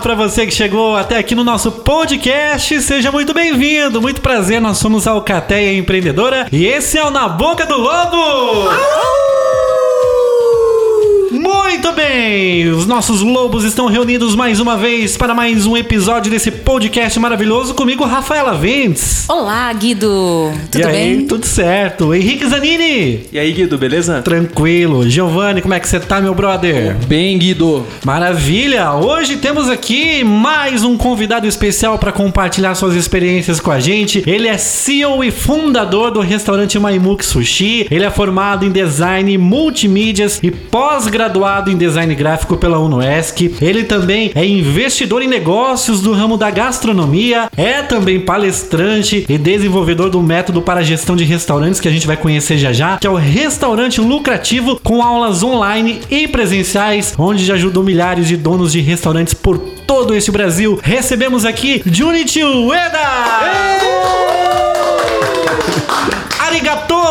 Para você que chegou até aqui no nosso podcast, seja muito bem-vindo, muito prazer, nós somos a Alcateia Empreendedora e esse é o Na Boca do Lobo! Muito bem! Os nossos lobos estão reunidos mais uma vez para mais um episódio desse podcast maravilhoso comigo, Rafaela Ventes. Olá, Guido! Tudo e aí, bem? tudo certo. Henrique Zanini. E aí, Guido, beleza? Tranquilo. Giovanni, como é que você tá, meu brother? Bem, Guido. Maravilha! Hoje temos aqui mais um convidado especial para compartilhar suas experiências com a gente. Ele é CEO e fundador do restaurante Maimuk Sushi. Ele é formado em design multimídias e pós-graduado em design gráfico pela UNOESC. Ele também é investidor em negócios do ramo da gastronomia, é também palestrante e desenvolvedor do método para gestão de restaurantes que a gente vai conhecer já já, que é o restaurante lucrativo com aulas online e presenciais, onde já ajudou milhares de donos de restaurantes por todo esse Brasil. Recebemos aqui Junichi Ueda!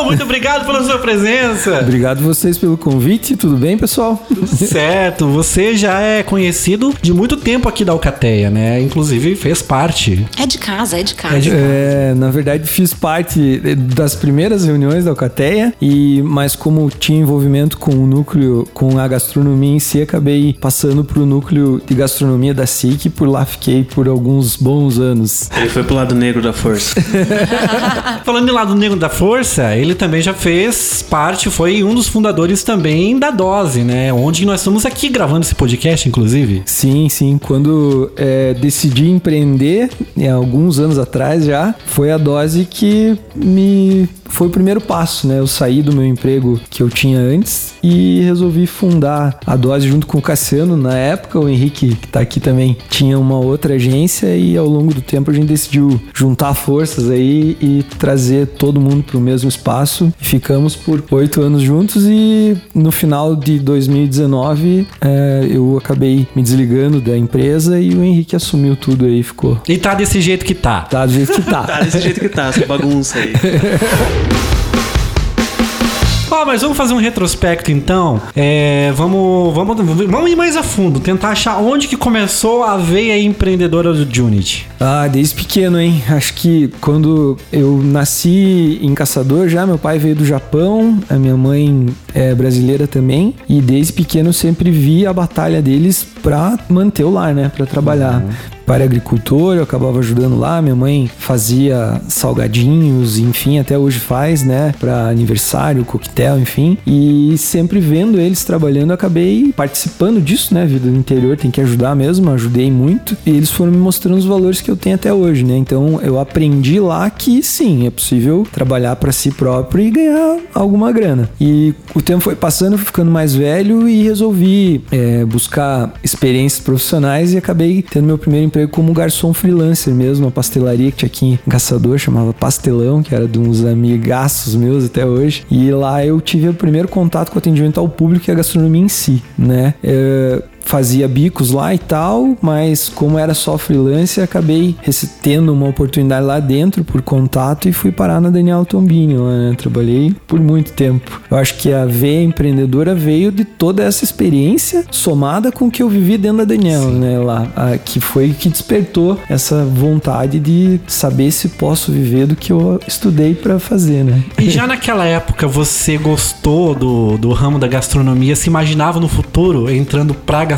Muito obrigado pela sua presença. Obrigado vocês pelo convite, tudo bem, pessoal? Certo, você já é conhecido de muito tempo aqui da Alcateia, né? Inclusive fez parte. É de casa, é de casa. É de- É, na verdade, fiz parte das primeiras reuniões da Alcateia, e, mas como tinha envolvimento com o núcleo, com a gastronomia em si, acabei passando para o núcleo de gastronomia da SIC e por lá fiquei por alguns bons anos. Ele foi pro lado negro da força. Falando em lado negro da força, ele também já fez parte, foi um dos fundadores também da Dose, né? Onde nós estamos aqui gravando esse podcast, inclusive. Sim, sim. Quando é, decidi empreender, alguns anos atrás já, foi a dose que me foi o primeiro passo, né? Eu saí do meu emprego que eu tinha antes e resolvi fundar a dose junto com o Cassiano. Na época, o Henrique, que tá aqui também, tinha uma outra agência e ao longo do tempo a gente decidiu juntar forças aí e trazer todo mundo pro mesmo espaço. E ficamos por oito anos juntos e no final de 2019 é, eu acabei me desligando da empresa e o Henrique assumiu tudo aí, ficou. E tá desse jeito que tá. Tá do jeito que tá. Tá desse jeito que tá, essa bagunça aí. Ó, mas vamos fazer um retrospecto então. É, vamos, vamos, vamos ir mais a fundo, tentar achar onde que começou a veia empreendedora do Junit. Ah, desde pequeno, hein? Acho que quando eu nasci em Caçador já, meu pai veio do Japão, a minha mãe é brasileira também, e desde pequeno eu sempre vi a batalha deles pra manter o lar, né? Pra trabalhar. Pai era agricultor, eu acabava ajudando lá, minha mãe fazia salgadinhos, enfim, até hoje faz, né? Pra aniversário, coquetel, enfim. E sempre vendo eles trabalhando, acabei participando disso, né? Vida do interior tem que ajudar mesmo, ajudei muito. E eles foram me mostrando os valores que eu tenho até hoje, né? Então eu aprendi lá que sim, é possível trabalhar para si próprio e ganhar alguma grana. E o tempo foi passando, fui ficando mais velho e resolvi é, buscar experiências profissionais e acabei tendo meu primeiro emprego como garçom freelancer mesmo, uma pastelaria que tinha aqui em Caçador, chamava Pastelão, que era de uns amigaços meus até hoje. E lá eu tive o primeiro contato com o atendimento ao público e a gastronomia em si, né? É, fazia bicos lá e tal, mas como era só freelance, acabei tendo uma oportunidade lá dentro por contato e fui parar na Daniel Tombini lá, né? Trabalhei por muito tempo. Eu acho que a veia empreendedora veio de toda essa experiência somada com o que eu vivi dentro da Daniel, né? Lá, a- que foi que despertou essa vontade de saber se posso viver do que eu estudei para fazer, né? E já naquela época você gostou do, do ramo da gastronomia? Se imaginava no futuro entrando pra gastronomia?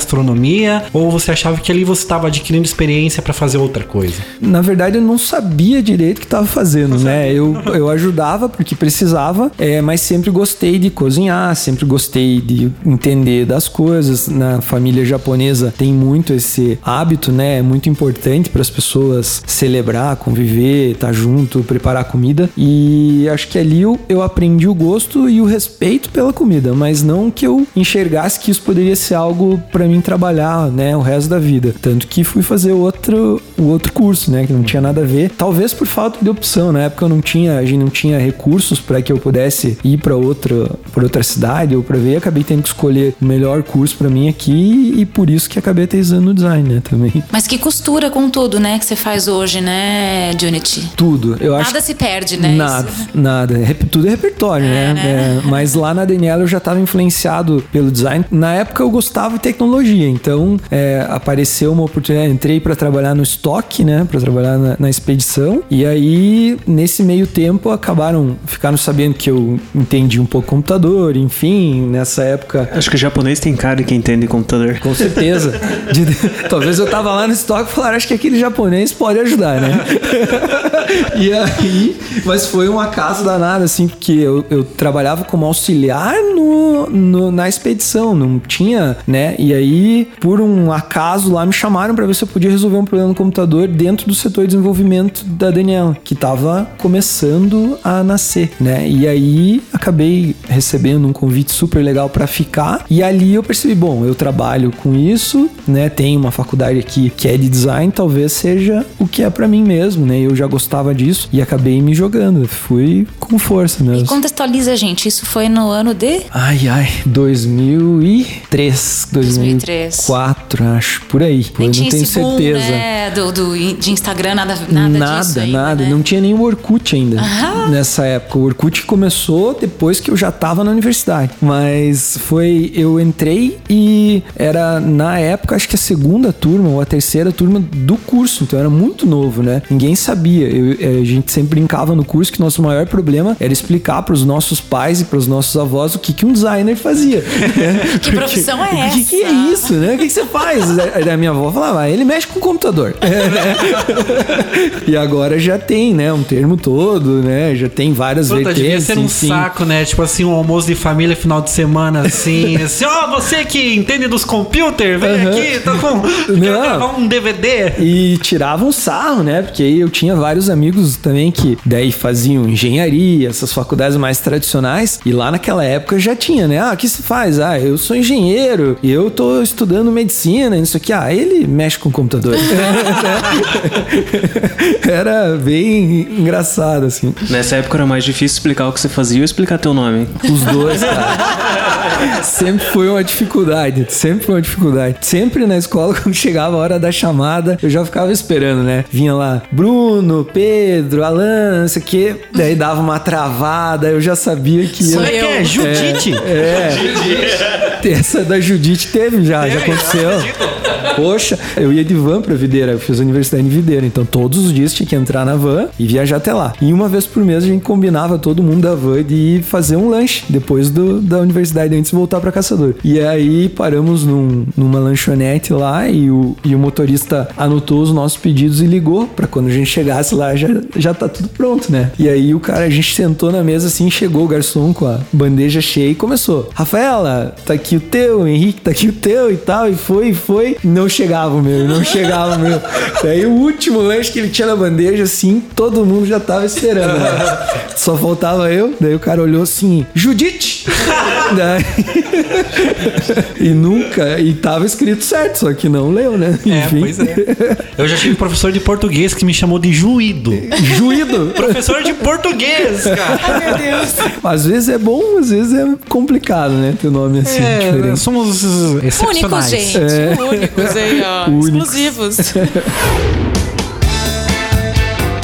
Ou você achava que ali você estava adquirindo experiência pra fazer outra coisa? Na verdade, eu não sabia direito o que estava fazendo, né? Eu, eu ajudava porque precisava, é, mas sempre gostei de cozinhar, sempre gostei de entender das coisas. Na família japonesa tem muito esse hábito, né? É muito importante para as pessoas celebrar, conviver, estar junto, preparar comida. E acho que ali eu, eu aprendi o gosto e o respeito pela comida, mas não que eu enxergasse que isso poderia ser algo para mim trabalhar, né, o resto da vida. Tanto que fui fazer outro, o outro curso, né, que não tinha nada a ver. Talvez por falta de opção, na época eu não tinha, a gente não tinha recursos para que eu pudesse ir para outra, para outra cidade ou para ver, acabei tendo que escolher o melhor curso para mim aqui e por isso que acabei aterrissando no design, né, também. Mas que costura com tudo, né, que você faz hoje, né, Unity? Tudo. Eu acho Nada se perde, né? Nada, Isso. nada. Rep- Tudo é repertório, né? né? É, mas lá na Daniela eu já estava influenciado pelo design. Na época eu gostava de tecnologia, então é, apareceu uma oportunidade. Entrei para trabalhar no estoque, né? Para trabalhar na, na expedição. E aí, nesse meio tempo, acabaram, ficaram sabendo que eu entendi um pouco computador, enfim, nessa época. Acho que o japonês tem cara de quem entende computador. Com certeza. De- talvez eu tava lá no estoque e falaram, acho que aquele japonês pode ajudar, né? e aí, mas foi um acaso danado, assim, porque eu, eu trabalhava como auxiliar no, no- na expedição, não tinha, né? E aí, por um acaso lá, me chamaram pra ver se eu podia resolver um problema no computador dentro do setor de desenvolvimento da Daniela, que tava começando a nascer, né? E aí, acabei recebendo um convite super legal pra ficar, e ali eu percebi, bom, eu trabalho com isso, né? Tem uma faculdade aqui que é de design, talvez seja o que é pra mim mesmo, né? Eu já gostava disso e acabei me jogando. Fui com força E mesmo. contextualiza, gente, isso foi no ano de... Ai, ai, 2003, 2004, acho, por aí. Nem eu não tenho esse boom, certeza. né, do, do- de Instagram, nada, nada, Nada, ainda, nada. né? Não tinha nem o Orkut ainda nessa época. O Orkut começou depois que eu já tava na universidade. Mas foi. Eu entrei e era na época, acho que a segunda turma ou a terceira turma do curso. Então era muito novo, né? Ninguém sabia. Eu- eh, a gente sempre brincava no curso que nosso maior problema era explicar para os nossos pais e para os nossos avós o que, que um designer fazia. Que profissão é O que, que é essa? Isso, né? O que, que você faz? Aí a minha avó falava, "Ah, ele mexe com o computador. e agora já tem, né? Um termo todo, né? Já tem várias Puta, devia vertentes. ser um enfim. saco, né? Tipo assim, um almoço de família final de semana, assim. assim, ó, você que entende dos computers, vem aqui, tô com. Quero gravar um DVD. E tiravam sarro, né? Porque aí eu tinha vários amigos também que daí faziam engenharia, essas faculdades mais tradicionais. E lá naquela época já tinha, né? Ah, o que se faz? Ah, eu sou engenheiro e eu tô estudando medicina e isso aqui. Ah, ele mexe com computador. Era bem engraçado, assim. Nessa época era mais difícil explicar o que você fazia ou explicar teu nome. Os dois, cara. Sempre foi uma dificuldade. Sempre foi uma dificuldade. Sempre na escola, quando chegava a hora da chamada, eu já ficava esperando, né? Vinha lá, Bruno, Pedro, Alan, não sei o quê. Daí dava uma travada, eu já sabia que ia. Sou Como é que é? eu. Judite? É. Essa da Judite teve já, já aconteceu. Poxa, eu ia de van pra Videira, eu fiz a universidade em Videira, então todos os dias tinha que entrar na van e viajar até lá. E uma vez por mês a gente combinava todo mundo da van de ir fazer um lanche depois do, da universidade antes de voltar pra Caçador. E aí paramos num- numa lanchonete lá e o, e o motorista anotou os nossos pedidos e ligou pra quando a gente chegasse lá já, já tá tudo pronto, né? E aí o cara, a gente sentou na mesa assim, chegou o garçom com a bandeja cheia e começou. Rafaela, tá aqui o teu, Henrique, tá aqui o teu e tal. E foi, foi. Não chegava o meu, não chegava o meu. Daí o último lanche que ele tinha na bandeja, assim, todo mundo já tava esperando. Né? Só faltava eu. Daí o cara olhou assim, Judite! Daí... e nunca, e tava escrito certo, só que não leu, né? É, pois é. Eu já tive professor de português que me chamou de juído. Juído! Professor de português, cara. Ai, meu Deus. Às vezes é bom, às vezes é complicado, né? Teu nome assim, É, diferente. somos Únicos, excepcionais. gente. Únicos aí, ó. Únicos. Exclusivos.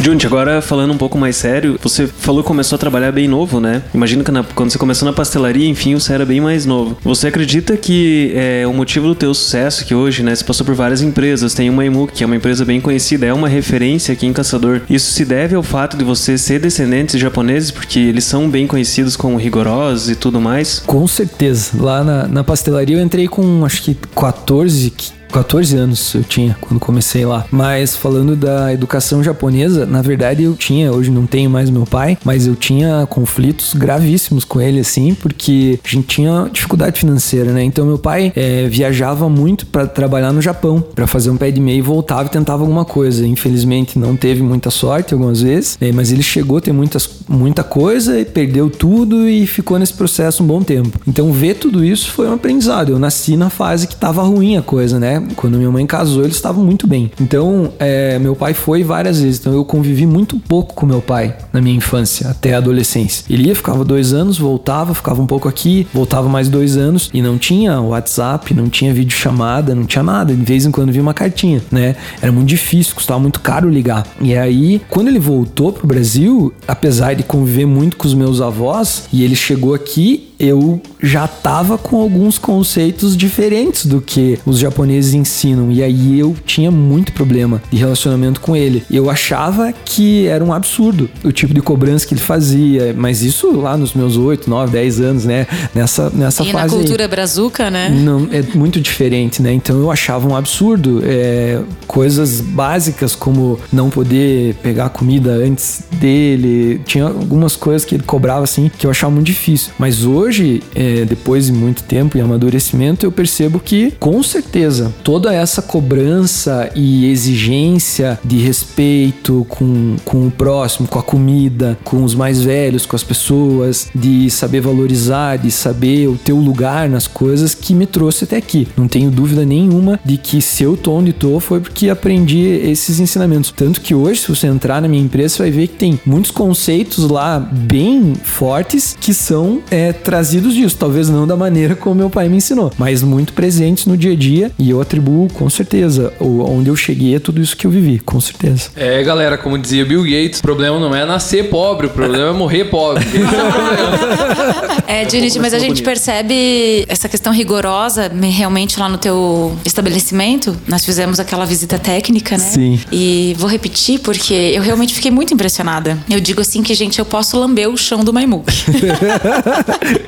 Junte, agora falando um pouco mais sério, você falou que começou a trabalhar bem novo, né? Imagino que na- quando você começou na pastelaria, enfim, você era bem mais novo. Você acredita que é, o motivo do teu sucesso, que hoje, né, você passou por várias empresas, tem uma Emu, que é uma empresa bem conhecida, é uma referência aqui em Caçador. Isso se deve ao fato de você ser descendente de japoneses, porque eles são bem conhecidos como rigorosos e tudo mais? Com certeza. Lá na, na pastelaria eu entrei com acho que 14, 14 anos eu tinha quando comecei lá. Mas falando da educação japonesa, na verdade eu tinha, hoje não tenho mais meu pai, mas eu tinha conflitos gravíssimos com ele, assim, porque a gente tinha dificuldade financeira, né? Então meu pai é, viajava muito para trabalhar no Japão, para fazer um pé de meia e voltava e tentava alguma coisa. Infelizmente não teve muita sorte algumas vezes, né? mas ele chegou a ter muitas, muita coisa e perdeu tudo e ficou nesse processo um bom tempo. Então ver tudo isso foi um aprendizado. Eu nasci na fase que tava ruim a coisa, né? Quando minha mãe casou, eles estavam muito bem. Então, é, meu pai foi várias vezes. Então, eu convivi muito pouco com meu pai na minha infância, até a adolescência. Ele ia, ficava dois anos, voltava, ficava um pouco aqui, voltava mais dois anos e não tinha WhatsApp, não tinha videochamada, não tinha nada. De vez em quando via uma cartinha, né? Era muito difícil, custava muito caro ligar. E aí, quando ele voltou pro Brasil, apesar de conviver muito com os meus avós, e ele chegou aqui, eu já tava com alguns conceitos diferentes do que os japoneses ensinam. E aí eu tinha muito problema de relacionamento com ele. Eu achava que era um absurdo o tipo de cobrança que ele fazia, mas isso lá nos meus 8, 9, 10 anos, né? Nessa, nessa e fase. na cultura brazuca, né? Não, é muito diferente, né? Então eu achava um absurdo. É, coisas básicas como não poder pegar comida antes dele. Tinha algumas coisas que ele cobrava assim que eu achava muito difícil. Mas hoje hoje, é, depois de muito tempo e amadurecimento, eu percebo que, com certeza, toda essa cobrança e exigência de respeito com, com o próximo, com a comida, com os mais velhos, com as pessoas, de saber valorizar, de saber o teu lugar nas coisas, que me trouxe até aqui. Não tenho dúvida nenhuma de que se eu tô onde tô foi porque aprendi esses ensinamentos. Tanto que hoje, se você entrar na minha empresa, você vai ver que tem muitos conceitos lá bem fortes que são é, trazidos disso. Talvez não da maneira como meu pai me ensinou, mas muito presentes no dia a dia e eu atribuo com certeza onde eu cheguei a tudo isso que eu vivi, com certeza. É, galera, como dizia Bill Gates, o problema não é nascer pobre, o problema é morrer pobre. é, Junit, mas a gente percebe essa questão rigorosa realmente lá no teu estabelecimento. Nós fizemos aquela visita técnica, né? Sim. E vou repetir porque eu realmente fiquei muito impressionada. Eu digo assim que, gente, eu posso lamber o chão do Maimuk.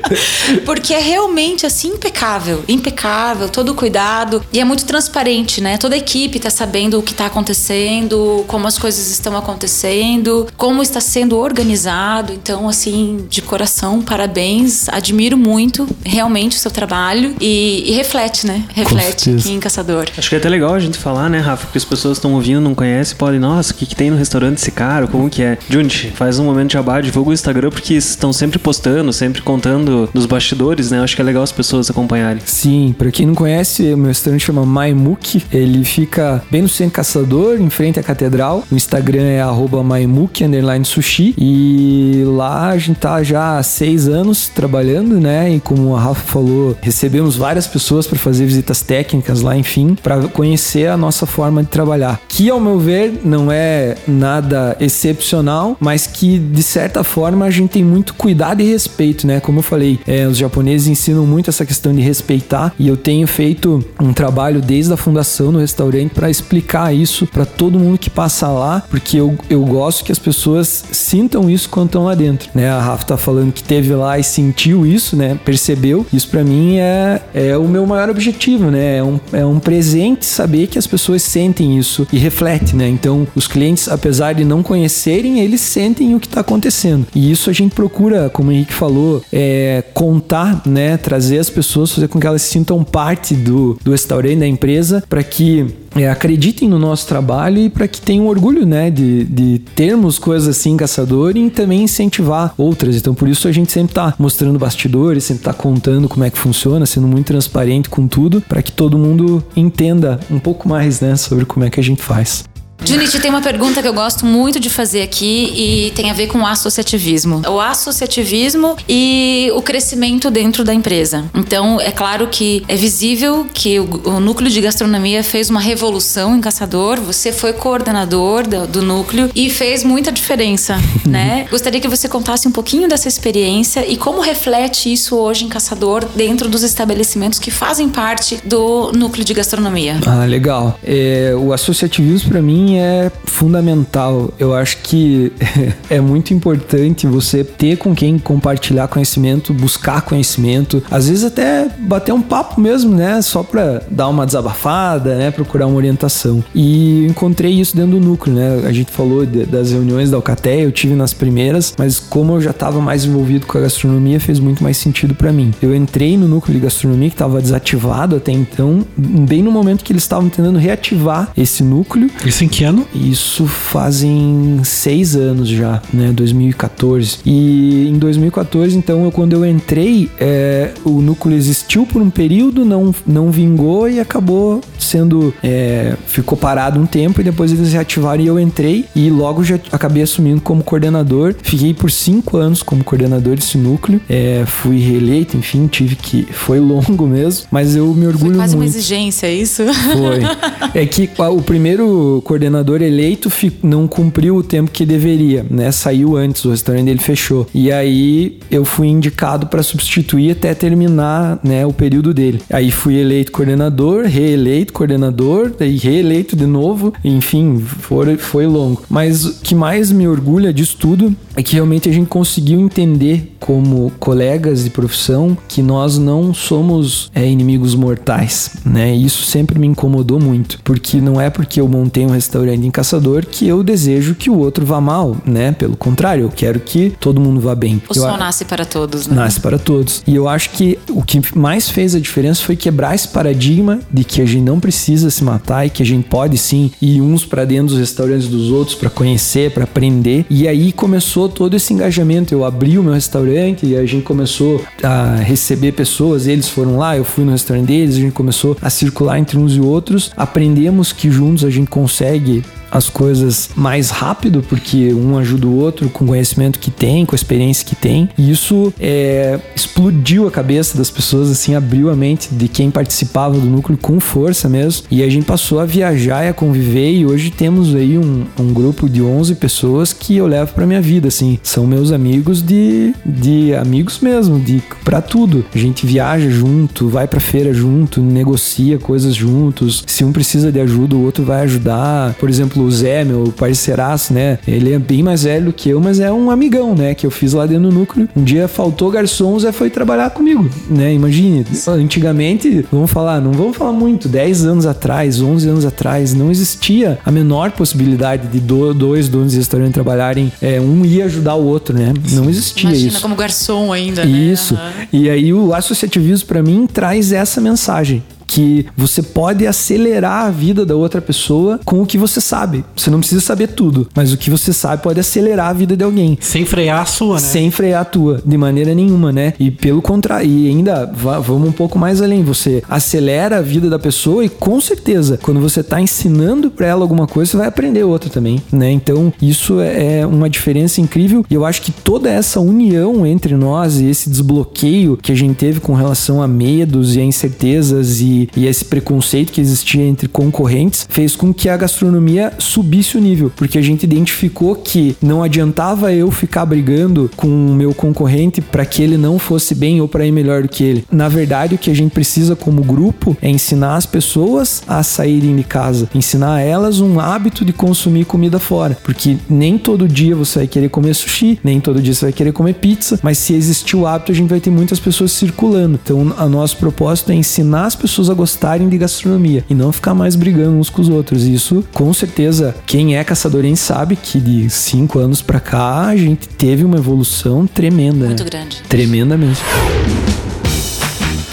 Porque é realmente assim impecável, impecável, todo cuidado e é muito transparente, né? Toda a equipe tá sabendo o que tá acontecendo, como as coisas estão acontecendo, como está sendo organizado. Então, assim, de coração, parabéns, admiro muito realmente o seu trabalho e, e reflete, né? Reflete aqui em Caçador. Acho que é até legal a gente falar, né, Rafa? Porque as pessoas estão ouvindo, não conhecem, podem, nossa, o que, que tem no restaurante esse cara? Como que é? Junte, faz um momento de abade, divulga o Instagram porque estão sempre postando, sempre contando dos bastidores, né? Acho que é legal as pessoas acompanharem. Sim, para quem não conhece, o meu restaurante chama Maimuk. Ele fica bem no centro caçador, em frente à catedral. O Instagram é @maimuk sushi e lá a gente tá já há seis anos trabalhando, né? E como a Rafa falou, recebemos várias pessoas para fazer visitas técnicas lá, enfim, para conhecer a nossa forma de trabalhar. Que ao meu ver não é nada excepcional, mas que de certa forma a gente tem muito cuidado e respeito, né? Como eu falei falei, é, os japoneses ensinam muito essa questão de respeitar e eu tenho feito um trabalho desde a fundação no restaurante para explicar isso para todo mundo que passa lá, porque eu, eu gosto que as pessoas sintam isso quando estão lá dentro, né? A Rafa tá falando que teve lá e sentiu isso, né? Percebeu. Isso para mim é, é o meu maior objetivo, né? É um, é um presente saber que as pessoas sentem isso e reflete, né? Então, os clientes, apesar de não conhecerem, eles sentem o que está acontecendo. E isso a gente procura, como o Henrique falou, é, contar, né, trazer as pessoas, fazer com que elas se sintam parte do, do restaurante, da empresa, para que é, acreditem no nosso trabalho e para que tenham orgulho, né, de, de termos coisas assim caçador e também incentivar outras. Então, por isso a gente sempre tá mostrando bastidores, sempre tá contando como é que funciona, sendo muito transparente com tudo, para que todo mundo entenda um pouco mais, né, sobre como é que a gente faz. Junit, tem uma pergunta que eu gosto muito de fazer aqui e tem a ver com o associativismo. O associativismo e o crescimento dentro da empresa. Então, é claro que é visível que o, o núcleo de gastronomia fez uma revolução em Caçador. Você foi coordenador do, do núcleo e fez muita diferença, né? Gostaria que você contasse um pouquinho dessa experiência e como reflete isso hoje em Caçador dentro dos estabelecimentos que fazem parte do núcleo de gastronomia. Ah, legal. É, o associativismo para mim mim é fundamental. Eu acho que é muito importante você ter com quem compartilhar conhecimento, buscar conhecimento, às vezes até bater um papo mesmo, né? Só para dar uma desabafada, né? Procurar uma orientação. E encontrei isso dentro do núcleo, né? A gente falou de, das reuniões da Alcateia, eu tive nas primeiras, mas como eu já estava mais envolvido com a gastronomia, fez muito mais sentido para mim. Eu entrei no núcleo de gastronomia que estava desativado até então, bem no momento que eles estavam tentando reativar esse núcleo. Isso em que ano? Isso fazem seis anos já, né? 2014. E em 2014, então, eu, quando eu entrei, é, o núcleo existiu por um período, não, não vingou e acabou sendo. É, ficou parado um tempo e depois eles reativaram e eu entrei e logo já acabei assumindo como coordenador. Fiquei por cinco anos como coordenador desse núcleo. É, fui reeleito, enfim, tive que. Foi longo mesmo, mas eu me orgulho Foi quase muito. uma exigência, isso? Foi. É que o primeiro coordenador eleito não cumpriu o tempo que deveria, né? Saiu antes, o restaurante dele fechou. E aí eu fui indicado para substituir até terminar, né, o período dele. Aí fui eleito coordenador, reeleito coordenador, daí reeleito de novo. Enfim, foi, foi longo. Mas o que mais me orgulha disso tudo é que realmente a gente conseguiu entender como colegas de profissão que nós não somos é, inimigos mortais, né? Isso sempre me incomodou muito, porque não é porque eu montei um restaurante em Caçador que eu desejo que o outro vá mal, né? Pelo contrário, eu quero que todo mundo vá bem. O eu, sol nasce para todos, né? Nasce para todos. E eu acho que o que mais fez a diferença foi quebrar esse paradigma de que a gente não precisa se matar e que a gente pode sim ir uns para dentro dos restaurantes dos outros para conhecer, para aprender. E aí começou todo esse engajamento. Eu abri o meu restaurante e a gente começou a receber pessoas, eles foram lá, eu fui no restaurante deles, a gente começou a circular entre uns e outros. Aprendemos que juntos a gente consegue Сергей. As coisas mais rápido, porque um ajuda o outro com o conhecimento que tem, com a experiência que tem. E isso é, explodiu a cabeça das pessoas, assim, abriu a mente de quem participava do núcleo com força mesmo. E a gente passou a viajar e a conviver. E hoje temos aí um, um grupo de 11 pessoas que eu levo pra minha vida, assim. São meus amigos de, de amigos mesmo, de para tudo. A gente viaja junto, vai pra feira junto, negocia coisas juntos. Se um precisa de ajuda, o outro vai ajudar. Por exemplo, o Zé, meu parceiraço, né? Ele é bem mais velho que eu, mas é um amigão, né? Que eu fiz lá dentro do núcleo. Um dia faltou garçom, o Zé foi trabalhar comigo, né? Imagine, antigamente, vamos falar, não vamos falar muito, 10 anos atrás, 11 anos atrás, não existia a menor possibilidade de dois donos de restaurante trabalharem, é, um ia ajudar o outro, né? Não existia Imagina isso. como garçom ainda, Isso. né? Aham. E aí o associativismo para mim traz essa mensagem que você pode acelerar a vida da outra pessoa com o que você sabe. Você não precisa saber tudo, mas o que você sabe pode acelerar a vida de alguém. Sem frear a sua, né? Sem frear a tua, de maneira nenhuma, né? E pelo contrário, e ainda vamos um pouco mais além. Você acelera a vida da pessoa e com certeza, quando você tá ensinando pra ela alguma coisa, você vai aprender outra também, né? Então, isso é é uma diferença incrível e eu acho que toda essa união entre nós e esse desbloqueio que a gente teve com relação a medos e a incertezas e, e esse preconceito que existia entre concorrentes fez com que a gastronomia subisse o nível, porque a gente identificou que não adiantava eu ficar brigando com o meu concorrente para que ele não fosse bem ou para ir melhor do que ele. Na verdade, o que a gente precisa como grupo é ensinar as pessoas a saírem de casa, ensinar elas um hábito de consumir comida fora, porque nem todo dia você vai querer comer sushi, nem todo dia você vai querer comer pizza, mas se existir o hábito, a gente vai ter muitas pessoas circulando. Então, a nosso propósito é ensinar as pessoas a gostarem de gastronomia e não ficar mais brigando uns com os outros. E isso, com certeza, quem é caçadorense sabe que de cinco anos pra cá a gente teve uma evolução tremenda, Muito né? grande. Tremenda mesmo.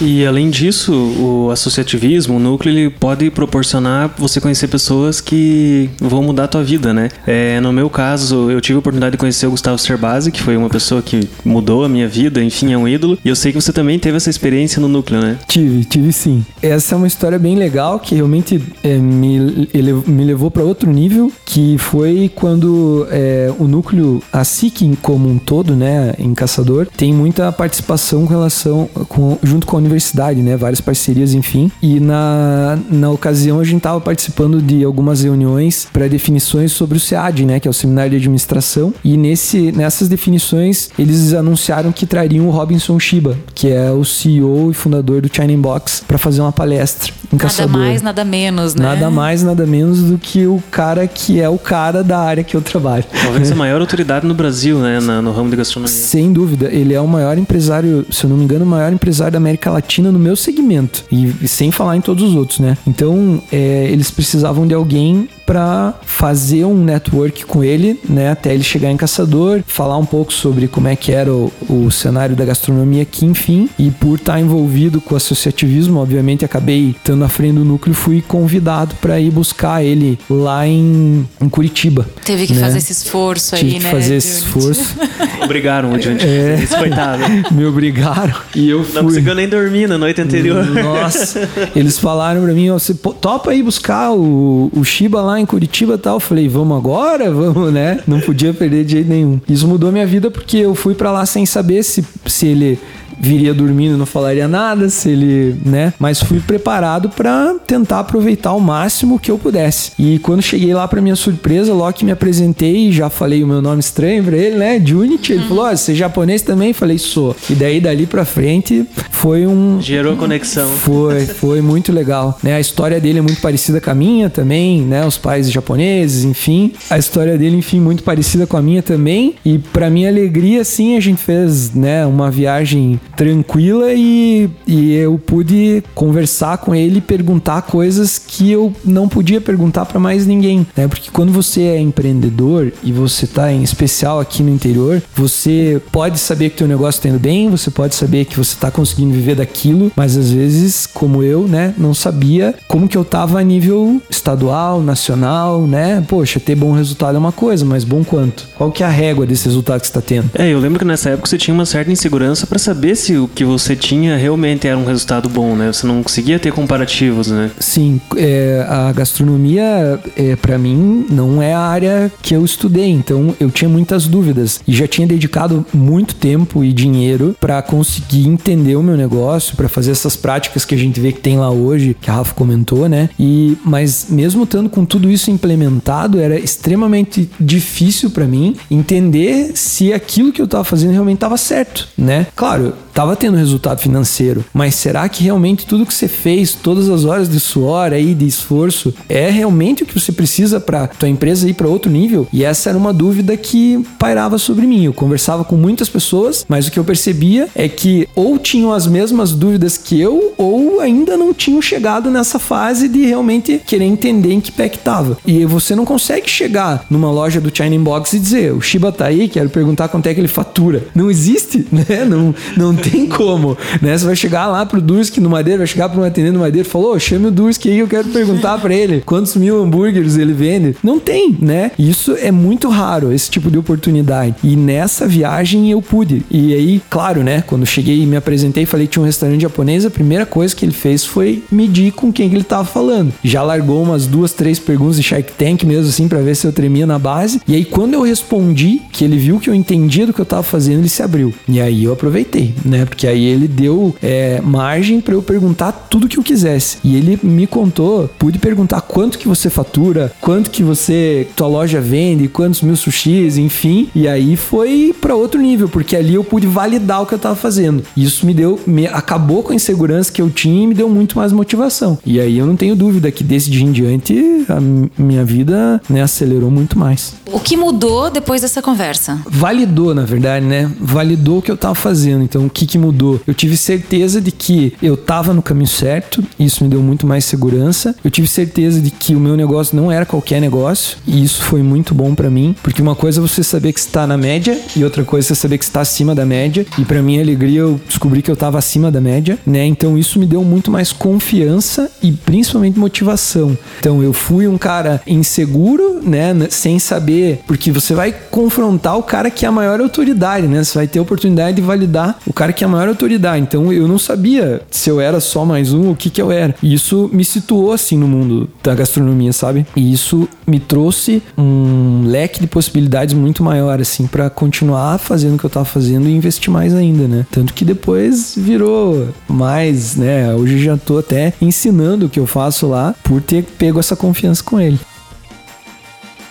E além disso, o associativismo, o núcleo, ele pode proporcionar você conhecer pessoas que vão mudar a tua vida, né? É, no meu caso, eu tive a oportunidade de conhecer o Gustavo Cerbasi, que foi uma pessoa que mudou a minha vida, enfim, é um ídolo. E eu sei que você também teve essa experiência no núcleo, né? Tive, tive sim. Essa é uma história bem legal que realmente é, me, ele, me levou para outro nível, que foi quando é, o núcleo, a SIC como um todo, né, em Caçador, tem muita participação com relação, com, junto com a universidade, né, várias parcerias, enfim. E na, na ocasião a gente estava participando de algumas reuniões para definições sobre o SEAD, né, que é o Seminário de Administração. E nesse, nessas definições eles anunciaram que trariam o Robinson Shiba, que é o CEO e fundador do China Box, para fazer uma palestra. em Nada caçador. mais, nada menos, né? Nada mais, nada menos do que o cara que é o cara da área que eu trabalho. Talvez a maior autoridade no Brasil, né? na- no ramo de gastronomia. Sem dúvida, ele é o maior empresário, se eu não me engano, o maior empresário da América Latina no meu segmento. E, e sem falar em todos os outros, né? Então, é, eles precisavam de alguém para fazer um network com ele, né? Até ele chegar em Caçador, falar um pouco sobre como é que era o, o cenário da gastronomia aqui, enfim. E por estar envolvido com o associativismo, obviamente, acabei estando à frente do núcleo, fui convidado para ir buscar ele lá em, em Curitiba. Teve que né? fazer esse esforço Tive aí, que né? fazer esse esforço. Obrigaram o Diante. É. Coitado. Me obrigaram e eu fui. Não conseguiu nem dormir na noite anterior. Nossa, eles falaram pra mim, ó, você topa ir buscar o, o Shiba lá em Curitiba e tal. Falei, vamos agora? Vamos, né? Não podia perder de jeito nenhum. Isso mudou minha vida porque eu fui pra lá sem saber se, se ele viria dormindo, não falaria nada, se ele, né? Mas fui preparado pra tentar aproveitar ao máximo que eu pudesse. E quando cheguei lá, pra minha surpresa, logo que me apresentei, já falei o meu nome estranho pra ele, né? Junichi. Ele falou: Ó, você é japonês também? Falei, sou. E daí, dali pra frente, foi um, Gerou conexão. foi, foi muito legal. Né? A história dele é muito parecida com a minha também, né? Os pais japoneses, enfim. A história dele, enfim, muito parecida com a minha também. E pra minha alegria, sim, a gente fez, né, uma viagem tranquila e, e eu pude conversar com ele e perguntar coisas que eu não podia perguntar pra mais ninguém, né? Porque quando você é empreendedor e você tá em especial aqui no interior, você pode saber que teu negócio tá indo bem, você pode saber que você tá conseguindo viver daquilo, mas às vezes, como eu, né, não sabia como que eu tava a nível estadual, nacional, né? Poxa, ter bom resultado é uma coisa, mas bom quanto? Qual que é a régua desse resultado que você tá tendo? É, eu lembro que nessa época você tinha uma certa insegurança pra saber se o que você tinha realmente era um resultado bom, né? Você não conseguia ter comparativos, né? Sim, é, a gastronomia, é, para mim, não é a área que eu estudei, então eu tinha muitas dúvidas e já tinha dedicado muito tempo e dinheiro para conseguir entender o meu negócio, para fazer essas práticas que a gente vê que tem lá hoje, que a Rafa comentou, né? E mas mesmo estando com tudo isso implementado, era extremamente difícil para mim entender se aquilo que eu tava fazendo realmente tava certo, né? Claro, tava tendo resultado financeiro, mas será que realmente tudo que você fez, todas as horas de suor aí, de esforço, é realmente o que você precisa para tua empresa ir para outro nível? E essa era uma dúvida que pairava sobre mim. Eu conversava com muitas pessoas, mas o que eu percebia é que ou tinham as mesmas dúvidas que eu, ou ainda não tinham chegado nessa fase de realmente querer entender em que pé que tava. E você não consegue chegar numa loja do China Box e dizer, o Shiba tá aí, quero perguntar quanto é que ele fatura. Não existe, né? Não, não tem como, né? Você vai chegar lá pro Dursk no Madeira, vai chegar pro um atendente no Madeira e falou, "Ô, chame o Dursk aí, eu quero perguntar pra ele quantos mil hambúrgueres ele vende. Não tem, né? Isso é muito raro, esse tipo de oportunidade. E nessa viagem eu pude. E aí, claro, né? Quando cheguei e me apresentei, falei que tinha um restaurante japonês, a primeira coisa que ele fez foi medir com quem que ele tava falando. Já largou umas duas, três perguntas de Shark Tank mesmo assim, pra ver se eu tremia na base. E aí, quando eu respondi, que ele viu que eu entendia do que eu tava fazendo, ele se abriu. E aí eu aproveitei, né? Porque aí ele deu é, margem pra eu perguntar tudo que eu quisesse. E ele me contou, pude perguntar quanto que você fatura, quanto que você, tua loja vende, quantos mil sushis, enfim. E aí foi pra outro nível, porque ali eu pude validar o que eu tava fazendo. Isso me deu, me acabou com a insegurança que eu tinha e me deu muito mais motivação. E aí eu não tenho dúvida que desse dia em diante a minha vida né, acelerou muito mais. O que mudou depois dessa conversa? validou, na verdade, né? Validou o que eu tava fazendo. Então, o que que mudou? Eu tive certeza de que eu tava no caminho certo, isso me deu muito mais segurança. Eu tive certeza de que o meu negócio não era qualquer negócio, e isso foi muito bom pra mim, porque uma coisa é você saber que está na média e outra coisa é você saber que está acima da média. E pra minha alegria, eu descobri que eu tava acima da média, né? Então, isso me deu muito mais confiança e principalmente motivação. Então, eu fui um cara inseguro, né, sem saber, porque você vai confrontar o cara que é a maior autoridade, né? Você vai ter a oportunidade de validar o cara que é a maior autoridade. Então eu não sabia se eu era só mais um o que que eu era. E isso me situou assim no mundo da gastronomia, sabe? E isso me trouxe um leque de possibilidades muito maior assim para continuar fazendo o que eu tava fazendo e investir mais ainda, né? Tanto que depois virou mais, né? Hoje já tô até ensinando o que eu faço lá por ter pego essa confiança com ele.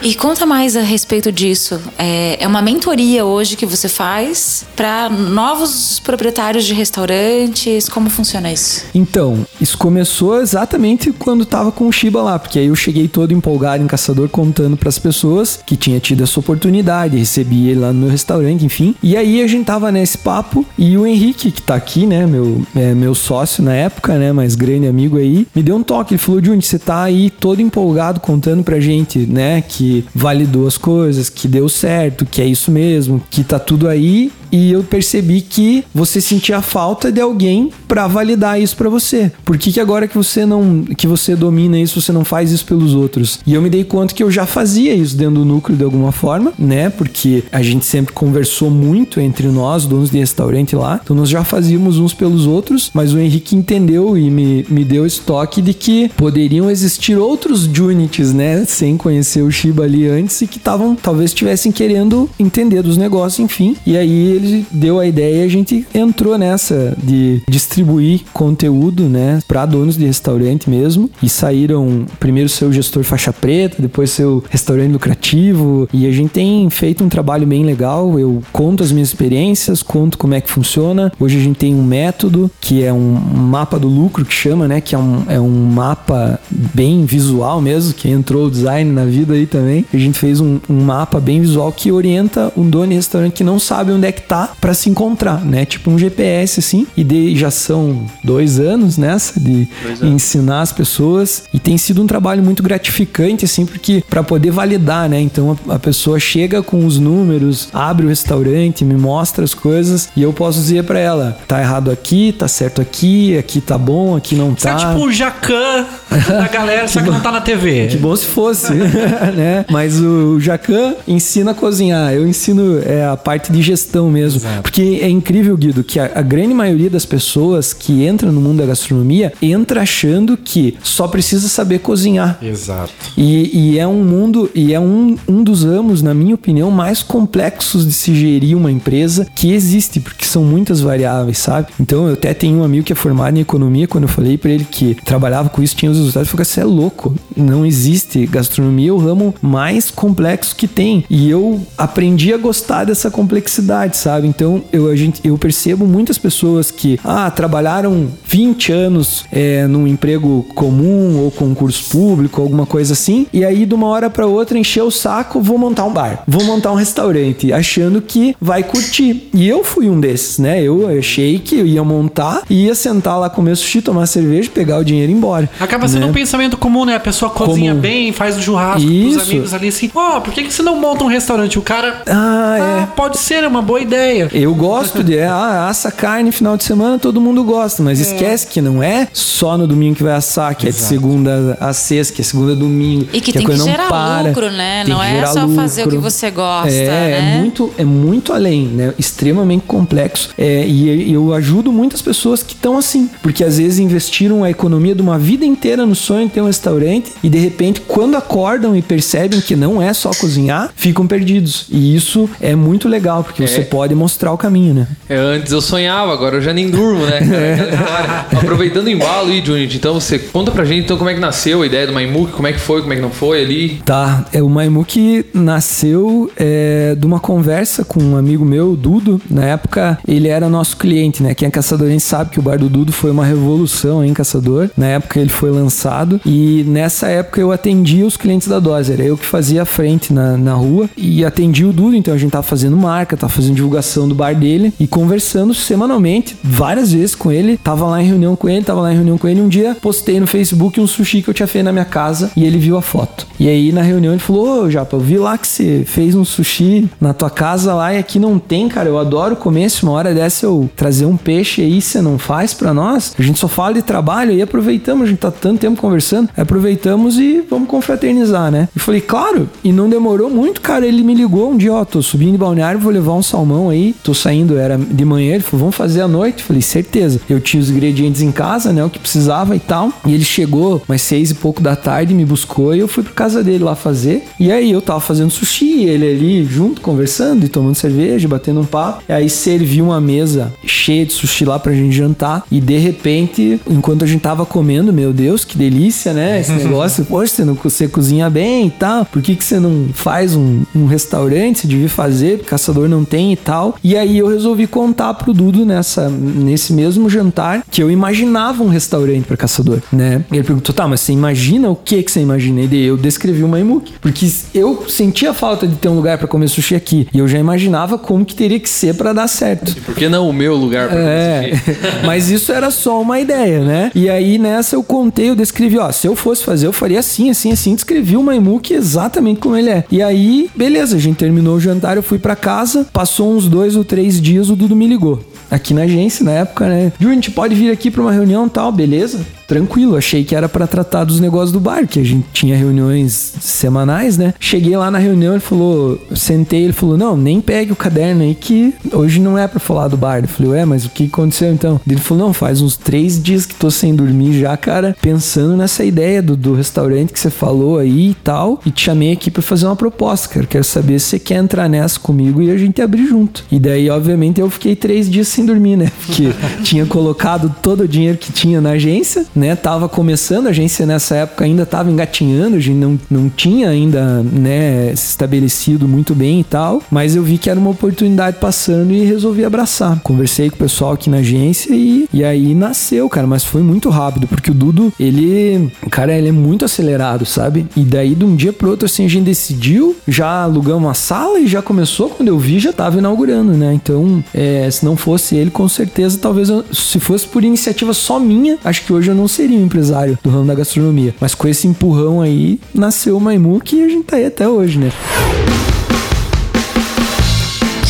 E conta mais a respeito disso. É, é uma mentoria hoje que você faz para novos proprietários de restaurantes? Como funciona isso? Então, isso começou exatamente quando tava com o Shiba lá, porque aí eu cheguei todo empolgado em caçador contando para as pessoas que tinha tido essa oportunidade, recebi ele lá no meu restaurante, enfim. E aí a gente tava nesse papo e o Henrique, que tá aqui, né, meu, é, meu sócio na época, né, mais grande amigo aí, me deu um toque. Ele falou: Juni, você tá aí todo empolgado contando pra gente, né, que validou as coisas, que deu certo, que é isso mesmo, que tá tudo aí e eu percebi que você sentia falta de alguém para validar isso para você. Por que, que agora que você não que você domina isso, você não faz isso pelos outros? E eu me dei conta que eu já fazia isso dentro do núcleo de alguma forma, né? Porque a gente sempre conversou muito entre nós, donos de restaurante lá. Então nós já fazíamos uns pelos outros, mas o Henrique entendeu e me, me deu esse toque de que poderiam existir outros Junities, né? Sem conhecer o Shiba ali antes e que estavam, talvez estivessem querendo entender dos negócios, enfim. E aí ele deu a ideia e a gente entrou nessa de distribuir conteúdo, né, para donos de restaurante mesmo. E saíram primeiro seu gestor faixa preta, depois seu restaurante lucrativo. E a gente tem feito um trabalho bem legal. Eu conto as minhas experiências, conto como é que funciona. Hoje a gente tem um método que é um mapa do lucro que chama, né, que é um, é um mapa bem visual mesmo, que entrou o design na vida aí também. A gente fez um, um mapa bem visual que orienta um dono de restaurante que não sabe onde é que para se encontrar, né? Tipo um GPS assim. E de, já são dois anos nessa de ensinar as pessoas e tem sido um trabalho muito gratificante assim, porque para poder validar, né? Então a, a, pessoa chega com os números, abre o restaurante, me mostra as coisas e eu posso dizer para ela, tá errado aqui, tá certo aqui, aqui tá bom, aqui não tá. Você é tipo o Jacan da galera, só que não tá na TV. Que bom se fosse, né? Mas o Jacan ensina a cozinhar, eu ensino é, a parte de gestão mesmo. Exato. Porque é incrível, Guido, que a, a, grande maioria das pessoas que entram no mundo da gastronomia entra achando que só precisa saber cozinhar. Exato. E, e é um mundo, e é um, um dos ramos, na minha opinião, mais complexos de se gerir uma empresa que existe, porque são muitas variáveis, sabe? Então eu até tenho um amigo que é formado em economia, quando eu falei para ele que trabalhava com isso, tinha os resultados, ele falou: você é louco, não existe. Gastronomia é o ramo mais complexo que tem. E eu aprendi a gostar dessa complexidade, sabe? Então eu, a gente, eu percebo muitas pessoas que ah, trabalharam 20 anos é, num emprego comum ou concurso público, alguma coisa assim, e aí de uma hora para outra encheu o saco, vou montar um bar, vou montar um restaurante, achando que vai curtir. E eu fui um desses, né? Eu achei que eu ia montar, ia sentar lá, comer sushi, tomar cerveja, pegar o dinheiro e ir embora. Acaba sendo né? um pensamento comum, né? A pessoa cozinha Como... bem, faz o churrasco Isso. com os amigos ali assim, ó, oh, por que, que você não monta um restaurante? O cara, ah, ah é. pode ser, é uma boa ideia. Eu gosto de, ah, assa carne final de semana, todo mundo gosta, mas é. esquece que não é só no domingo que vai assar, que Exato. é de segunda a sexta, que é segunda a domingo. E que, que tem que gerar não para, lucro, né? Não é só lucro. fazer o que você gosta, é, né? É muito, é muito além, né? Extremamente complexo. É, e eu ajudo muitas pessoas que estão assim, porque às vezes investiram a economia de uma vida inteira no sonho de ter um restaurante e de repente, quando acordam e percebem que não é só cozinhar, ficam perdidos. E isso é muito legal, porque é. você pode mostrar o caminho, né? É, antes eu sonhava, agora eu já nem durmo, né? É. Aproveitando o embalo aí, Junit, então você conta pra gente então como é que nasceu a ideia do Maimuk, como é que foi, como é que não foi ali. Tá, é, o Maimuk nasceu é, de uma conversa com um amigo meu, Dudo. Na época, ele era nosso cliente, né? Quem é caçadorense sabe que o bar do Dudo foi uma revolução em caçador. Na época ele foi lançado e nessa época eu atendia os clientes da Dose. Era eu que fazia a frente na, na rua e atendia o Dudo, então a gente tava fazendo marca, tava fazendo divulgação do bar dele e conversando semanalmente, várias vezes com ele. Tava lá em reunião com ele, tava lá em reunião com ele. Um dia postei no Facebook um sushi que eu tinha feito na minha casa e ele viu a foto. E aí na reunião ele falou: Ô Japa, eu vi lá que você fez um sushi na tua casa lá e aqui não tem, cara. Eu adoro comer. Se uma hora dessa eu trazer um peixe aí, você não faz para nós? A gente só fala de trabalho e aproveitamos, a gente tá tanto tempo conversando, aproveitamos e vamos confraternizar, né? Eu falei, claro, e não demorou muito, cara. Ele me ligou um dia: Ó, tô subindo em balneário, vou levar um salmão reunião aí, tô saindo, era de manhã, ele falou, vamos fazer à noite? Falei, certeza. Eu tinha os ingredientes em casa, né, o que precisava e tal. E ele chegou mais seis e pouco da tarde, me buscou e eu fui pra casa dele lá fazer. E aí eu tava fazendo sushi, ele ali junto, conversando e tomando cerveja, batendo um papo. E aí servi uma mesa cheia de sushi lá pra gente jantar. E de repente, enquanto a gente tava comendo, meu Deus, que delícia, né? Esse negócio, poxa, você, não, você cozinha bem e tal. Por que, que você não faz um, um restaurante? Você devia fazer, caçador não tem e tal. E aí eu resolvi contar pro Dudo nessa, nesse mesmo jantar que eu imaginava um restaurante para caçador, né? E ele perguntou, tá, mas você imagina o que que você imagina? E daí eu descrevi o Maimuki, porque eu sentia falta de ter um lugar para comer sushi aqui e eu já imaginava como que teria que ser para dar certo. Por que não o meu lugar pra É, sushi? mas isso era só uma ideia, né? E aí nessa eu contei, eu descrevi, ó, se eu fosse fazer, eu faria assim, assim, assim, descrevi o Maimuki exatamente como ele é. E aí, beleza, a gente terminou o jantar, eu fui pra casa, passou uns dois ou três dias, o Dudu me ligou. Aqui na agência, na época, né? Ju, a gente pode vir aqui pra uma reunião tal, beleza? Tranquilo, achei que era pra tratar dos negócios do bar, que a gente tinha reuniões semanais, né? Cheguei lá na reunião, ele falou, sentei, ele falou: Não, nem pegue o caderno aí que hoje não é pra falar do bar. Eu falei: Ué, mas o que aconteceu então? Ele falou: Não, faz uns três dias que tô sem dormir já, cara, pensando nessa ideia do, do restaurante que você falou aí e tal, e te chamei aqui pra fazer uma proposta, cara. Quero saber se você quer entrar nessa comigo e a gente abrir junto. E daí, obviamente, eu fiquei três dias sem dormir, né? Porque tinha colocado todo o dinheiro que tinha na agência, né? Tava começando, a agência nessa época ainda tava engatinhando, a gente não, não tinha ainda, né, se estabelecido muito bem e tal, mas eu vi que era uma oportunidade passando e resolvi abraçar. Conversei com o pessoal aqui na agência e, e aí nasceu, cara, mas foi muito rápido, porque o Dudo, ele, cara, ele é muito acelerado, sabe? E daí de um dia pro outro, assim, a gente decidiu, já alugamos uma sala e já começou, quando eu vi, já tava inaugurando, né? Então, é, se não fosse ele, com certeza, talvez, eu- se fosse por iniciativa só minha, acho que hoje eu não seria um empresário do ramo da gastronomia. Mas com esse empurrão aí, nasceu o Maimuki e a gente tá aí até hoje, né?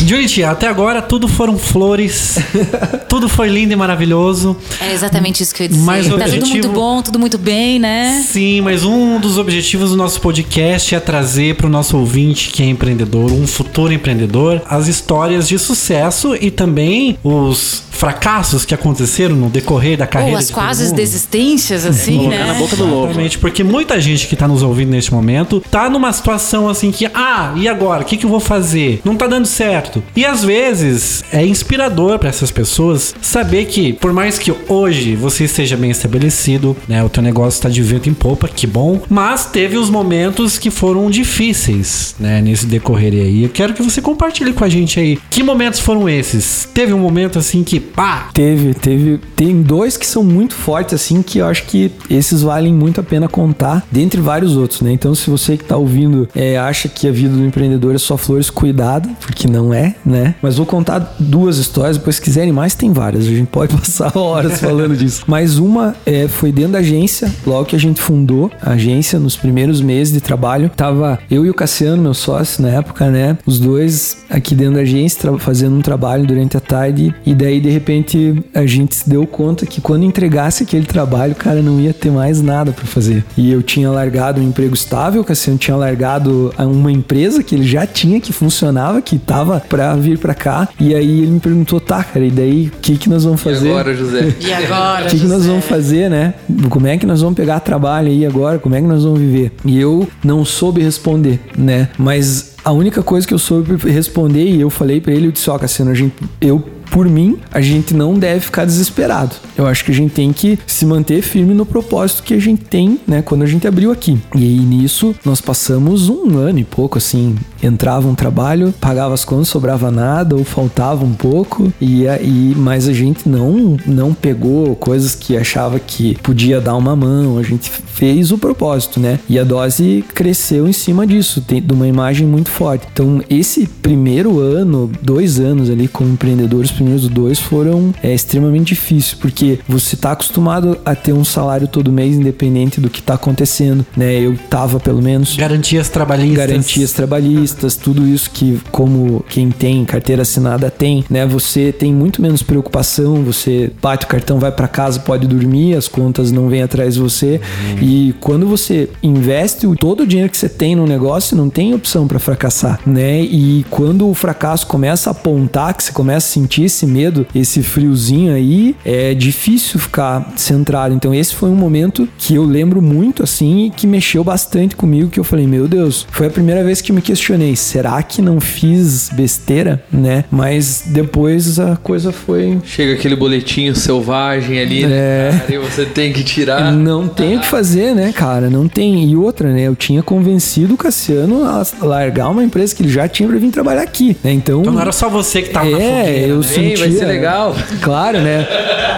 Gente, até agora tudo foram flores, tudo foi lindo e maravilhoso. É exatamente isso que eu ia dizer. Mas tá tudo objetivo- muito bom, tudo muito bem, né? Sim, mas um dos objetivos do nosso podcast é trazer para o nosso ouvinte que é empreendedor, um futuro empreendedor, as histórias de sucesso e também os fracassos que aconteceram no decorrer da carreira. Ou as de todo quase mundo. desistências, assim, Colocar né? na boca do lobo. Exatamente, porque muita gente que tá nos ouvindo neste momento tá numa situação assim que, ah, e agora? O que, que eu vou fazer? Não tá dando certo. E às vezes é inspirador para essas pessoas saber que, por mais que hoje você esteja bem estabelecido, né, o teu negócio está de vento em popa, que bom, mas teve os momentos que foram difíceis, né, nesse decorrer aí. Eu quero que você compartilhe com a gente aí. Que momentos foram esses? Teve um momento assim que, pá, Teve, teve. Tem dois que são muito fortes, assim, que eu acho que esses valem muito a pena contar, dentre vários outros, né? Então, se você que tá ouvindo é, acha que a vida do empreendedor é só flores, cuidado, porque não é, né? Mas vou contar duas histórias, depois se quiserem mais, tem várias. A gente pode passar horas falando disso. Mas uma é, foi dentro da agência, logo que a gente fundou a agência, nos primeiros meses de trabalho, tava eu e o Cassiano, meu sócio na época, né? Os dois aqui dentro da agência, fazendo um trabalho durante a tarde, e daí de repente a gente se deu conta que quando entregasse aquele trabalho, cara, não ia ter mais nada pra fazer. E eu tinha largado um emprego estável, o Cassiano tinha largado uma empresa que ele já tinha que funcionava, que tava pra vir pra cá, e aí ele me perguntou, tá, cara, e daí o que que nós vamos E fazer? agora, José? E agora? O que, que nós vamos fazer, né? Como é que nós vamos pegar trabalho aí agora? Como é que nós vamos viver? E eu não soube responder, né? Mas a única coisa que eu soube responder e eu falei pra ele, eu disse, ó, Cassiano, a gente, eu por mim, a gente não deve ficar desesperado. Eu acho que a gente tem que se manter firme no propósito que a gente tem, né, quando a gente abriu aqui. E aí nisso nós passamos um ano e pouco assim, entrava um trabalho, pagava as contas, sobrava nada ou faltava um pouco e aí, mas a gente não não pegou coisas que achava que podia dar uma mão, a gente fez o propósito, né? E a dose cresceu em cima disso, tem de uma imagem muito forte. Então, esse primeiro ano, dois anos ali como empreendedor, os primeiros dois foram é, extremamente difíceis, porque você tá acostumado a ter um salário todo mês independente do que tá acontecendo, né? Eu tava pelo menos Garantias trabalhistas. garantias trabalhistas, tudo isso que como quem tem carteira assinada tem, né? Você tem muito menos preocupação, você bate o cartão, vai pra casa, pode dormir, as contas não vêm atrás de você. E quando você investe todo o dinheiro que você tem no negócio, não tem opção pra fracassar, né? E quando o fracasso começa a apontar, que você começa a sentir esse medo, esse friozinho aí, é difícil ficar centrado. Então esse foi um momento que eu lembro muito assim e que mexeu bastante comigo, que eu falei, meu Deus, foi a primeira vez que me questionei, será que não fiz besteira, né? Mas depois a coisa foi Chega aquele boletinho selvagem ali, É. né? Cara, e você tem que tirar. Não tem o que fazer, né, cara? Não tem. E outra, né? Eu tinha convencido o Cassiano a largar uma empresa que ele já tinha pra vir trabalhar aqui, né? Então. Então não era só você que tava na é, fogueira. eu né? Vai ser legal. Claro, né?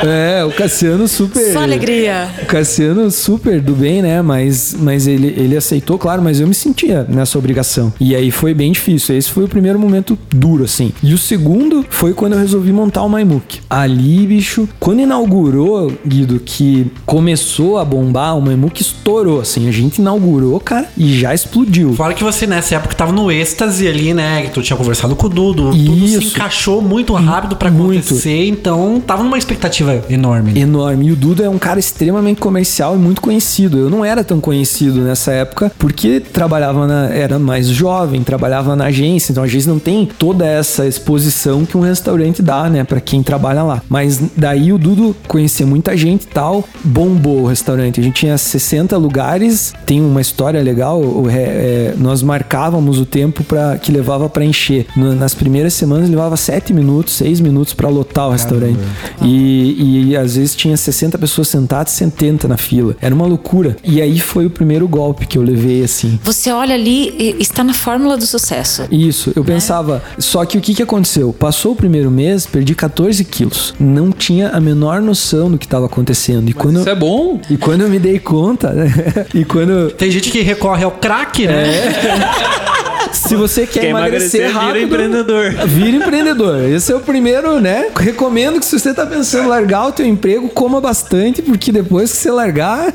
É, o Cassiano super. Só alegria. O Cassiano super do bem, né? Mas, mas ele, ele aceitou, claro, mas eu me sentia nessa obrigação. E aí foi bem difícil. Esse foi o primeiro momento duro, assim. E o segundo foi quando eu resolvi montar o Maimuk. Ali, bicho, quando inaugurou, Guido, que começou a bombar, o Maimuk estourou, assim. A gente inaugurou, cara, e já explodiu. Fora que você nessa época tava no êxtase ali, né? Que tu tinha conversado com o Dudu. Tudo se Isso. encaixou muito rápido pra Muito. acontecer. Então tava numa expectativa enorme. né? enorme. E o Duda é um cara extremamente comercial e muito conhecido. Eu não era tão conhecido nessa época porque trabalhava na, era mais jovem, trabalhava na agência, então a agência não tem toda essa exposição que um restaurante dá, né, para quem trabalha lá. Mas daí o Dudo conhecia muita gente e tal, bombou o restaurante. A gente tinha 60 lugares, tem uma história legal, é, é, nós marcávamos o tempo para que levava para encher. Nas primeiras semanas levava 7 minutos, 6 minutos para lotar o restaurante. E, e às vezes tinha 60 pessoas sentadas e 70 na fila. Era uma loucura. E aí foi o primeiro golpe que eu levei assim. Você olha ali e está na fórmula do sucesso. Isso, eu pensava. Só que o que, que aconteceu? Passou o primeiro mês, perdi 14 quilos. Não tinha a menor noção do que estava acontecendo. E quando, Isso é bom. e quando eu me dei conta, né? e quando. Tem gente que recorre ao crack, né? Se você quer, Quer emagrecer, emagrecer, vira rápido, empreendedor. Vira empreendedor. Esse é o primeiro, né? Recomendo que se você tá pensando em largar o teu emprego, coma bastante, porque depois que você largar.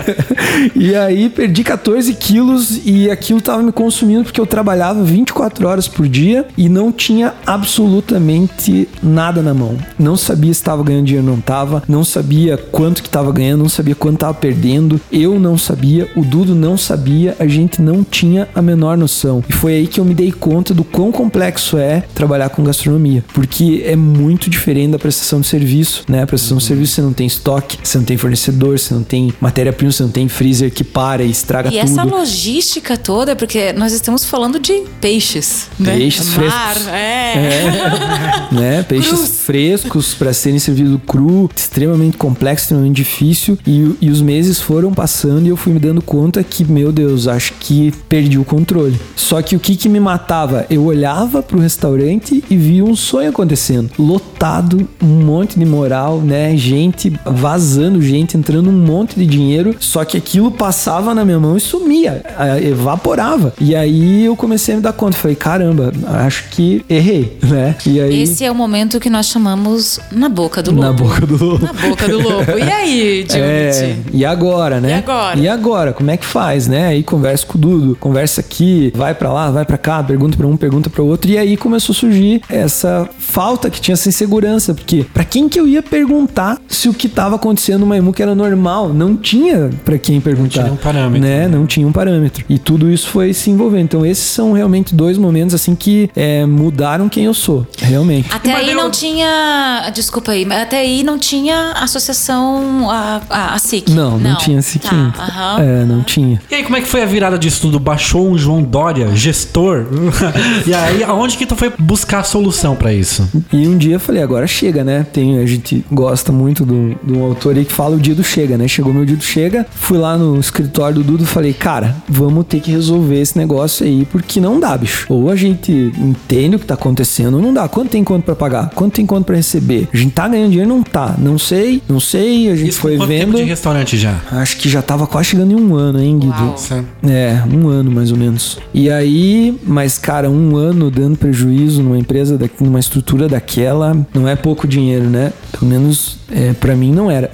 e aí perdi 14 quilos e aquilo tava me consumindo porque eu trabalhava 24 horas por dia e não tinha absolutamente nada na mão. Não sabia se estava ganhando dinheiro ou não tava, não sabia quanto que tava ganhando, não sabia quanto tava perdendo. Eu não sabia, o Dudo não sabia, a gente não tinha a menor noção. E foi aí que eu me dei conta do quão complexo é trabalhar com gastronomia, porque é muito diferente da prestação de serviço, né? A prestação de serviço você não tem estoque, você não tem fornecedor, você não tem matéria-prima, você não tem freezer que para e estraga E tudo. essa logística toda, porque nós estamos falando de peixes, né? Peixes Mar, frescos. é. né? Peixes Crus. frescos para serem servidos cru, extremamente complexo, extremamente difícil. E, e os meses foram passando e eu fui me dando conta que, meu Deus, acho que perdi o controle. Só que o que, que me matava? Eu olhava pro restaurante e via um sonho acontecendo. Lotado, um monte de moral, né? Gente vazando, gente entrando um monte de dinheiro. Só que aquilo passava na minha mão e sumia, evaporava. E aí eu comecei a me dar conta. Falei, caramba, acho que errei, né? E aí. Esse é o momento que nós chamamos na boca do lobo. Na boca do lobo. Na boca do lobo. E aí, É, Junit? e agora, né? E agora? E agora, como é que faz, né? Aí conversa com o Dudo, conversa aqui, vai pra lá, vai pra cá, pergunta pra um, pergunta pra outro. E aí começou a surgir essa falta que tinha essa insegurança, porque pra quem que eu ia perguntar se o que tava acontecendo no Maimuca era normal? Não tinha pra quem perguntar. tinha um parâmetro. Né? Não tinha um parâmetro. E tudo isso foi se envolvendo. Então esses são realmente dois momentos assim que é, mudaram quem eu sou, realmente. Até aí não tinha. Desculpa aí, mas até aí não tinha associação a, a, a SIC. Não, não, tinha sequinho. Tá, aham. É, não tinha. E aí, como é que foi a virada disso tudo? Baixou um João Dória, gestor? e aí, aonde que tu foi buscar a solução pra isso? E um dia eu falei, agora chega, né? Tem, a gente gosta muito do- de um autor aí que fala o dia do chega, né? Chegou meu dia do chega, fui lá no escritório do Dudo e falei, cara, vamos ter que resolver esse negócio aí, porque não dá, bicho. Ou a gente entende o que tá acontecendo, ou não dá. Quanto tem conta pra pagar? Quanto tem conta pra receber? A gente tá ganhando dinheiro? Não tá. Não sei, não sei. A gente Isso foi quanto vendo. tempo de restaurante já? Acho que já tava quase chegando em um ano, hein, Guido? Uau. Certo. É, um ano mais ou menos. E aí, mas cara, um ano dando prejuízo numa empresa, numa estrutura daquela, não é pouco dinheiro, né? Pelo menos é, para mim não era.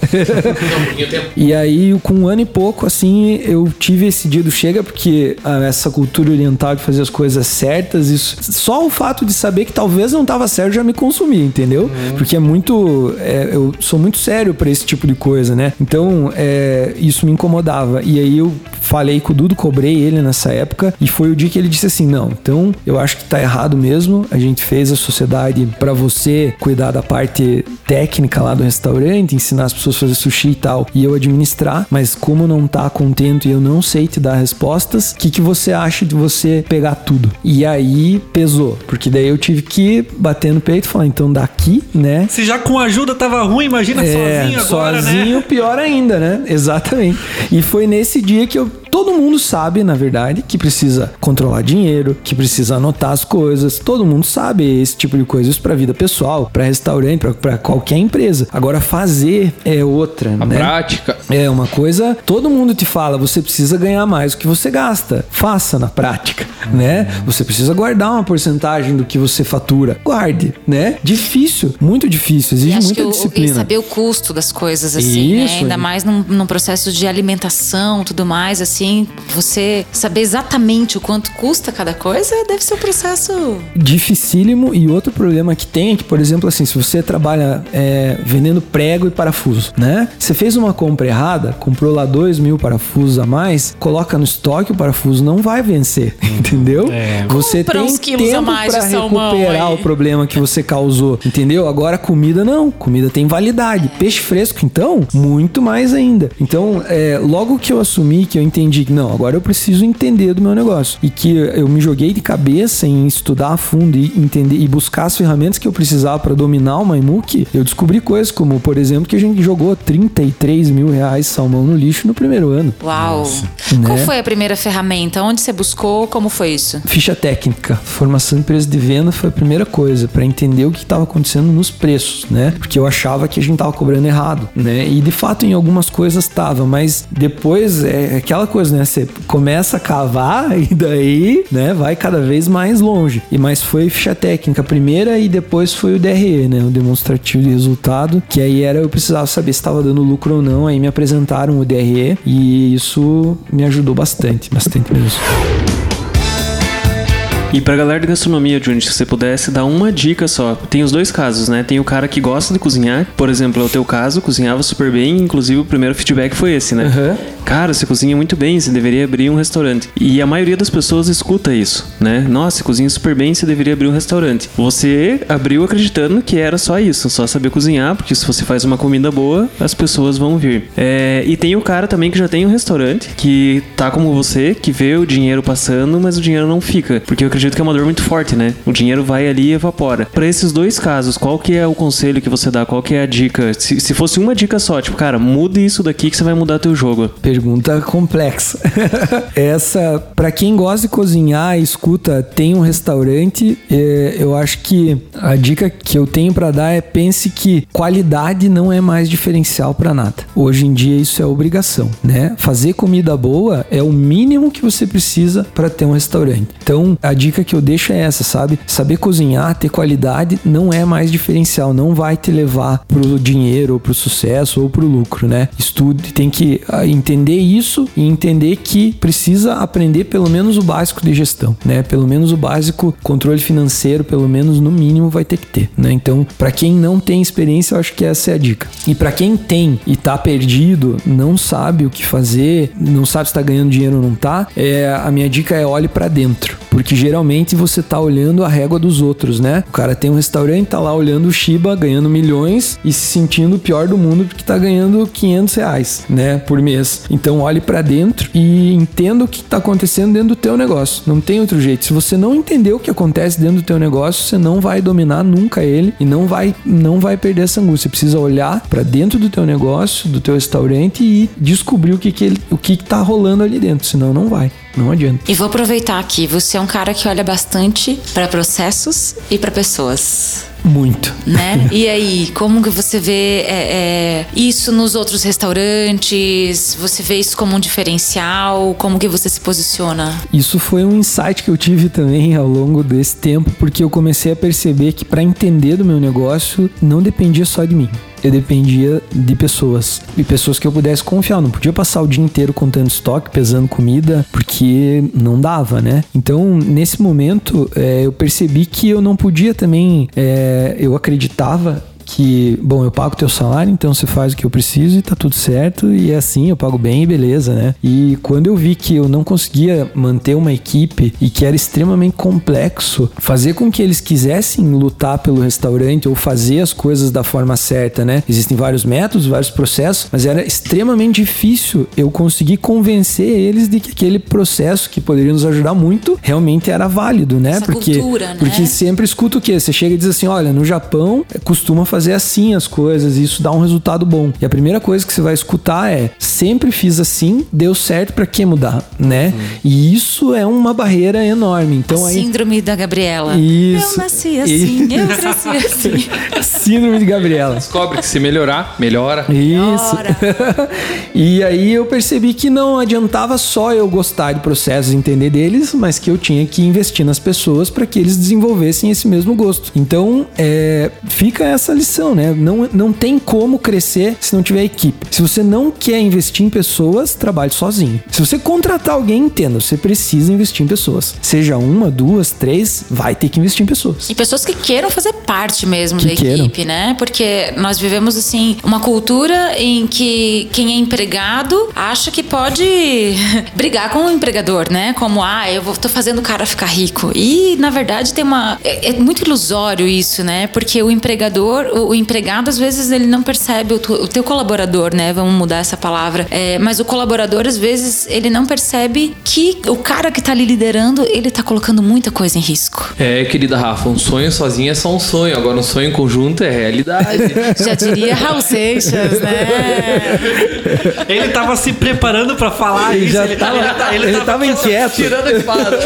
e aí, com um ano e pouco, assim, eu tive esse dia do chega, porque ah, essa cultura oriental de fazer as coisas certas, isso, só o fato de saber que talvez não tava certo já me consumia, entendeu? Uhum. Porque é muito. É, eu sou muito sério para esse tipo de coisa, né? Então, é, isso me incomodava. E aí eu falei com o Dudo, cobrei ele nessa época, e foi o dia que ele disse assim: não, então eu acho que tá errado mesmo. A gente fez a sociedade para você cuidar da parte técnica lá do restaurante, ensinar as pessoas a fazer sushi e tal, e eu administrar, mas como não tá contente e eu não sei te dar respostas, o que, que você acha de você pegar tudo? E aí pesou, porque daí eu tive que bater no peito e falar, então daqui, né? Se já com ajuda tava ruim, imagina é, sozinho agora, sozinho, né? Sozinho, pior ainda, né? Exatamente. E foi nesse dia que eu todo mundo sabe, na verdade, que precisa controlar dinheiro, que precisa anotar as coisas. Todo mundo sabe esse tipo de coisa. Isso pra vida pessoal, para restaurante, para qualquer empresa. Agora, fazer é outra, A né? prática. É uma coisa, todo mundo te fala, você precisa ganhar mais do que você gasta. Faça na prática, uhum. né? Você precisa guardar uma porcentagem do que você fatura. Guarde, né? Difícil, muito difícil, exige muita que disciplina. E saber o custo das coisas, assim, né? Isso, né? Ainda mais num, num processo de alimentação, tudo mais, assim assim, você saber exatamente o quanto custa cada coisa, deve ser um processo dificílimo. E outro problema que tem é que, por exemplo, assim, se você trabalha é, vendendo prego e parafuso, né? Você fez uma compra errada, comprou lá dois mil parafusos a mais, coloca no estoque, o parafuso não vai vencer, entendeu? É. Você Compra tem tempo para recuperar o problema que você causou, entendeu? Agora comida não, comida tem validade. Peixe fresco, então, muito mais ainda. Então, é, logo que eu assumi que eu entendi entendi que não, agora eu preciso entender do meu negócio. E que eu me joguei de cabeça em estudar a fundo e entender e buscar as ferramentas que eu precisava para dominar o Maimuki. Eu descobri coisas como, por exemplo, que a gente jogou 33 mil reais salmão no lixo no primeiro ano. Uau! Né? Qual foi a primeira ferramenta? Onde você buscou? Como foi isso? Ficha técnica. Formação de preço de venda foi a primeira coisa, para entender o que estava acontecendo nos preços, né? Porque eu achava que a gente estava cobrando errado, né? E de fato em algumas coisas estava, mas depois é aquela coisa, né? Você começa a cavar e daí, né, vai cada vez mais longe. E mais foi ficha técnica primeira e depois foi o DRE, né, o demonstrativo de resultado, que aí era eu precisava saber se estava dando lucro ou não, aí me apresentaram o DRE e isso me ajudou bastante, bastante mesmo. E pra galera de gastronomia, Juni, se você pudesse dar uma dica só. Tem os dois casos, né? Tem o cara que gosta de cozinhar, por exemplo, é o teu caso, cozinhava super bem, inclusive o primeiro feedback foi esse, né? Uhum. Cara, você cozinha muito bem, você deveria abrir um restaurante. E a maioria das pessoas escuta isso, né? Nossa, você cozinha super bem, você deveria abrir um restaurante. Você abriu acreditando que era só isso, só saber cozinhar, porque se você faz uma comida boa, as pessoas vão vir. É, e tem o cara também que já tem um restaurante, que tá como você, que vê o dinheiro passando, mas o dinheiro não fica. Porque eu acredito que é uma dor muito forte, né? O dinheiro vai ali e evapora. Para esses dois casos, qual que é o conselho que você dá? Qual que é a dica? Se, se fosse uma dica só, tipo, cara, mude isso daqui que você vai mudar teu jogo. Pergunta complexa. Essa, para quem gosta de cozinhar escuta, tem um restaurante, é, eu acho que a dica que eu tenho para dar é pense que qualidade não é mais diferencial para nada. Hoje em dia isso é obrigação, né? Fazer comida boa é o mínimo que você precisa para ter um restaurante. Então, a dica que eu deixo é essa, sabe? Saber cozinhar, ter qualidade não é mais diferencial, não vai te levar pro dinheiro, ou pro sucesso ou pro lucro, né? Estude, tem que ah, entender isso e entender que precisa aprender pelo menos o básico de gestão, né? Pelo menos o básico controle financeiro, pelo menos no mínimo vai ter que ter, né? Então, para quem não tem experiência, eu acho que essa é a dica. E para quem tem e tá perdido, não sabe o que fazer, não sabe se tá ganhando dinheiro ou não tá, é, a minha dica é olhe para dentro, porque geralmente você tá olhando a régua dos outros, né? O cara tem um restaurante, tá lá olhando o Shiba ganhando milhões e se sentindo o pior do mundo porque tá ganhando 500 reais, né? Por mês. Então olhe para dentro e entenda o que tá acontecendo dentro do teu negócio. Não tem outro jeito. Se você não entender o que acontece dentro do teu negócio, você não vai dominar nunca ele e não vai não vai perder essa angústia. Você precisa olhar para dentro do teu negócio, do teu restaurante e descobrir o que que ele, o que, que tá rolando ali dentro, senão não vai. Não adianta. E vou aproveitar aqui, você é um cara que olha bastante para processos e para pessoas. Muito. né? E aí, como que você vê é, é, isso nos outros restaurantes? Você vê isso como um diferencial? Como que você se posiciona? Isso foi um insight que eu tive também ao longo desse tempo, porque eu comecei a perceber que para entender do meu negócio não dependia só de mim. Eu dependia de pessoas. E pessoas que eu pudesse confiar. Eu não podia passar o dia inteiro contando estoque, pesando comida, porque não dava, né? Então, nesse momento, é, eu percebi que eu não podia também. é, eu acreditava que, bom, eu pago teu salário, então você faz o que eu preciso e tá tudo certo, e é assim, eu pago bem e beleza, né? E quando eu vi que eu não conseguia manter uma equipe e que era extremamente complexo fazer com que eles quisessem lutar pelo restaurante ou fazer as coisas da forma certa, né? Existem vários métodos, vários processos, mas era extremamente difícil eu conseguir convencer eles de que aquele processo que poderia nos ajudar muito realmente era válido, né? Essa porque cultura, né? porque sempre escuta o quê? Você chega e diz assim: olha, no Japão costuma fazer assim as coisas e isso dá um resultado bom. E a primeira coisa que você vai escutar é: sempre fiz assim, deu certo, pra que mudar, né? E isso é uma barreira enorme. Então aí. Síndrome da Gabriela. Isso. Eu nasci assim, eu cresci assim. Síndrome de Gabriela. Descobre que se melhorar, melhora. Isso. Ora. e aí eu percebi que não adiantava só eu gostar de processos e entender deles, mas que eu tinha que investir nas pessoas para que eles desenvolvessem esse mesmo gosto. Então, é, fica essa lição, né? Não, não tem como crescer se não tiver equipe. Se você não quer investir em pessoas, trabalhe sozinho. Se você contratar alguém, entenda, você precisa investir em pessoas. Seja uma, duas, três, vai ter que investir em pessoas. E pessoas que queiram fazer parte mesmo Que da queiram. equipe, né? Porque nós vivemos, assim, uma cultura em que quem é empregado acha que pode brigar com o empregador, né? Como, ah, eu vou, tô fazendo o cara ficar rico. E, na verdade, tem uma... É, é muito ilusório isso, né? Porque o empregador, o, o empregado, às vezes, ele não percebe o, tu- o teu colaborador, né? Vamos mudar essa palavra. É, mas o colaborador, às vezes, ele não percebe que o cara que tá ali liderando, ele tá colocando muita coisa em risco. É, querida Rafa, um sonho sozinho é só um sonho. Agora, um sonho em conjunto é realidade. Já diria Raul Seixas, né? Ele tava se preparando pra falar Ele isso. já ele, tava- tá- ele tava inquieto. Tirando a espada.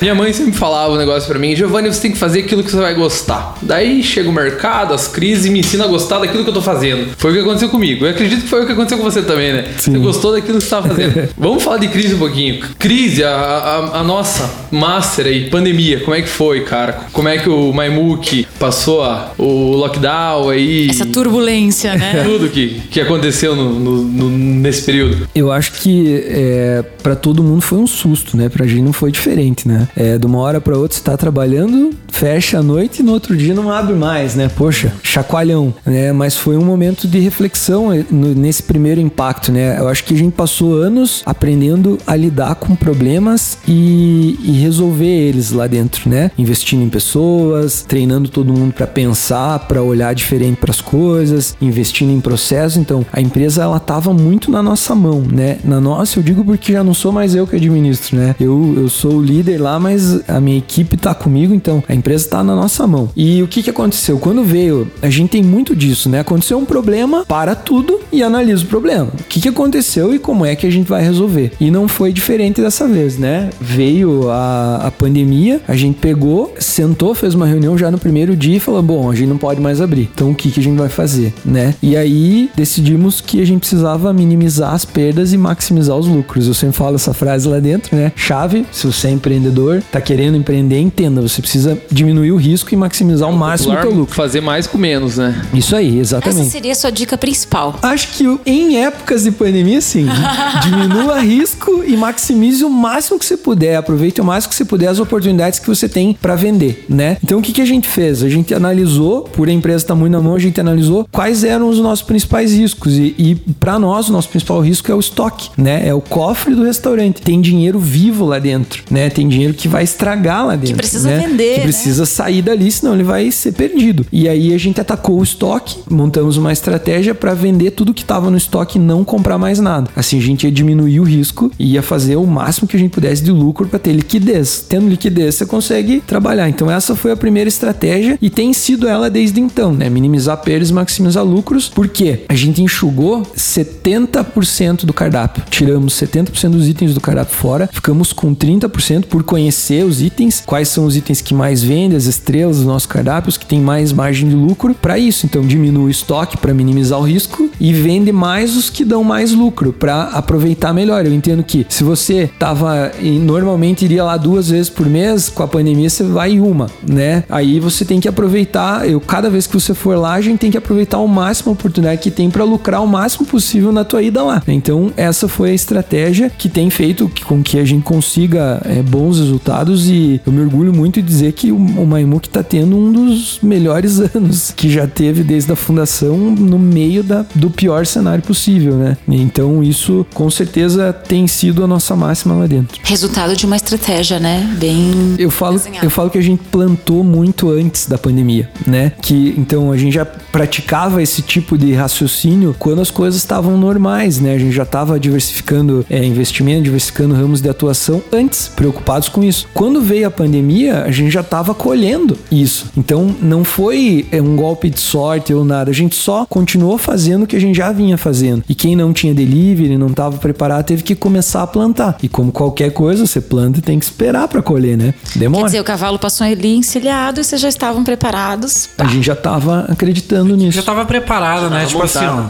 Minha mãe sempre falava um negócio pra mim: Giovanni, você tem que fazer aquilo que você vai gostar. Daí chega o mercado, as crises e me ensina a gostar daquilo que eu tô fazendo. Foi o que aconteceu comigo. Eu acredito que foi o que aconteceu com você também, né? Você gostou daquilo que você tava fazendo. Vamos falar de crise um pouquinho. Crise, a, a, a nossa master aí, pandemia, como é que foi, cara? Como é que o Maimuk passou a- o lockdown aí? Essa turbulência, né? Tudo que, que aconteceu no- no- no- nesse período. Eu acho que é, para todo mundo foi um susto, né? Pra gente não foi diferente, né? É, de uma hora pra outra você tá trabalhando, fecha a noite e no outro dia não abre mais, né? Poxa, chacoalhão, né? Mas foi um momento de reflexão eh, nesse primeiro impacto, né? Eu acho que a gente passou anos aprendendo a lidar com problemas e, e resolver eles lá dentro, né? Investindo em pessoas, treinando todo mundo pra pensar, pra olhar diferente pras coisas, investindo em processos. Então, a empresa ela tava muito na nossa mão, né? Na nossa, eu digo porque já não sou mais eu que administro, né? Eu, eu sou o líder lá, mas a minha equipe tá comigo, então a empresa tá na nossa mão. E o que que aconteceu? Quando veio, a gente tem muito disso, né? Aconteceu um problema, para tudo e analisa o problema. O que que aconteceu e como é que a gente vai resolver? E não foi diferente dessa vez, né? Veio a, a pandemia, a gente pegou, sentou, fez uma reunião já no primeiro dia e falou: bom, a gente não pode mais abrir. Então o que, que a gente vai fazer, né? E aí decidimos que a gente precisava minimizar as perdas e maximizar os lucros. Eu sempre falo essa frase lá dentro, né? Chave, se você é empreendedor, tá querendo empreender, entenda, você precisa diminuir o risco e maximizar ao máximo o teu lucro. Fazer mais com menos, né? Isso aí, Essa exatamente. seria a sua dica principal. Acho que em épocas de pandemia, sim. Diminua risco e maximize o máximo que você puder. Aproveite o máximo que você puder as oportunidades que você tem para vender, né? Então, o que, que a gente fez? A gente analisou, por a empresa estar muito na mão, a gente analisou quais eram os nossos principais riscos. E, e para nós, o nosso principal risco é o estoque, né? É o cofre do restaurante. Tem dinheiro vivo lá dentro, né? Tem dinheiro que vai estragar lá dentro. precisa né? vender, Que né? precisa sair dali, senão ele vai ser perdido. E aí aí a gente atacou o estoque, montamos uma estratégia para vender tudo que estava no estoque e não comprar mais nada. Assim a gente ia diminuir o risco e ia fazer o máximo que a gente pudesse de lucro para ter liquidez. Tendo liquidez, você consegue trabalhar. Então essa foi a primeira estratégia e tem sido ela desde então, né? Minimizar perdas, maximizar lucros, porque a gente enxugou 70% do cardápio. Tiramos 70% dos itens do cardápio fora, ficamos com 30% por conhecer os itens, quais são os itens que mais vendem, as estrelas do nosso cardápio, os que tem mais margem de lucro para isso. Então diminui o estoque para minimizar o risco e vende mais os que dão mais lucro para aproveitar melhor. Eu entendo que se você tava e normalmente iria lá duas vezes por mês, com a pandemia você vai uma, né? Aí você tem que aproveitar, eu cada vez que você for lá, a gente tem que aproveitar o máximo a oportunidade que tem para lucrar o máximo possível na tua ida lá. Então, essa foi a estratégia que tem feito com que a gente consiga é, bons resultados e eu me orgulho muito de dizer que o, o Maimuk está tendo um dos melhores anos que já teve desde a fundação no meio da, do pior cenário possível, né? Então, isso com certeza tem sido a nossa máxima lá dentro. Resultado de uma estratégia, né? Bem. Eu falo, eu falo que a gente plantou muito antes da pandemia, né? Que então a gente já praticava esse tipo de raciocínio quando as coisas estavam normais, né? A gente já estava diversificando é, investimento, diversificando ramos de atuação antes, preocupados com isso. Quando veio a pandemia, a gente já estava colhendo isso. Então não foi é, um golpe de sorte ou nada. A gente só continuou fazendo o que a gente já vinha fazendo. E quem não tinha delivery, não estava preparado, teve que começar a plantar. E como qualquer coisa, você planta e tem que esperar para colher, né? Demora. Quer dizer, o cavalo passou ali encilhado e vocês já estavam preparados. A gente já estava acreditando nisso. Já tava preparado, né? Tipo assim, ó.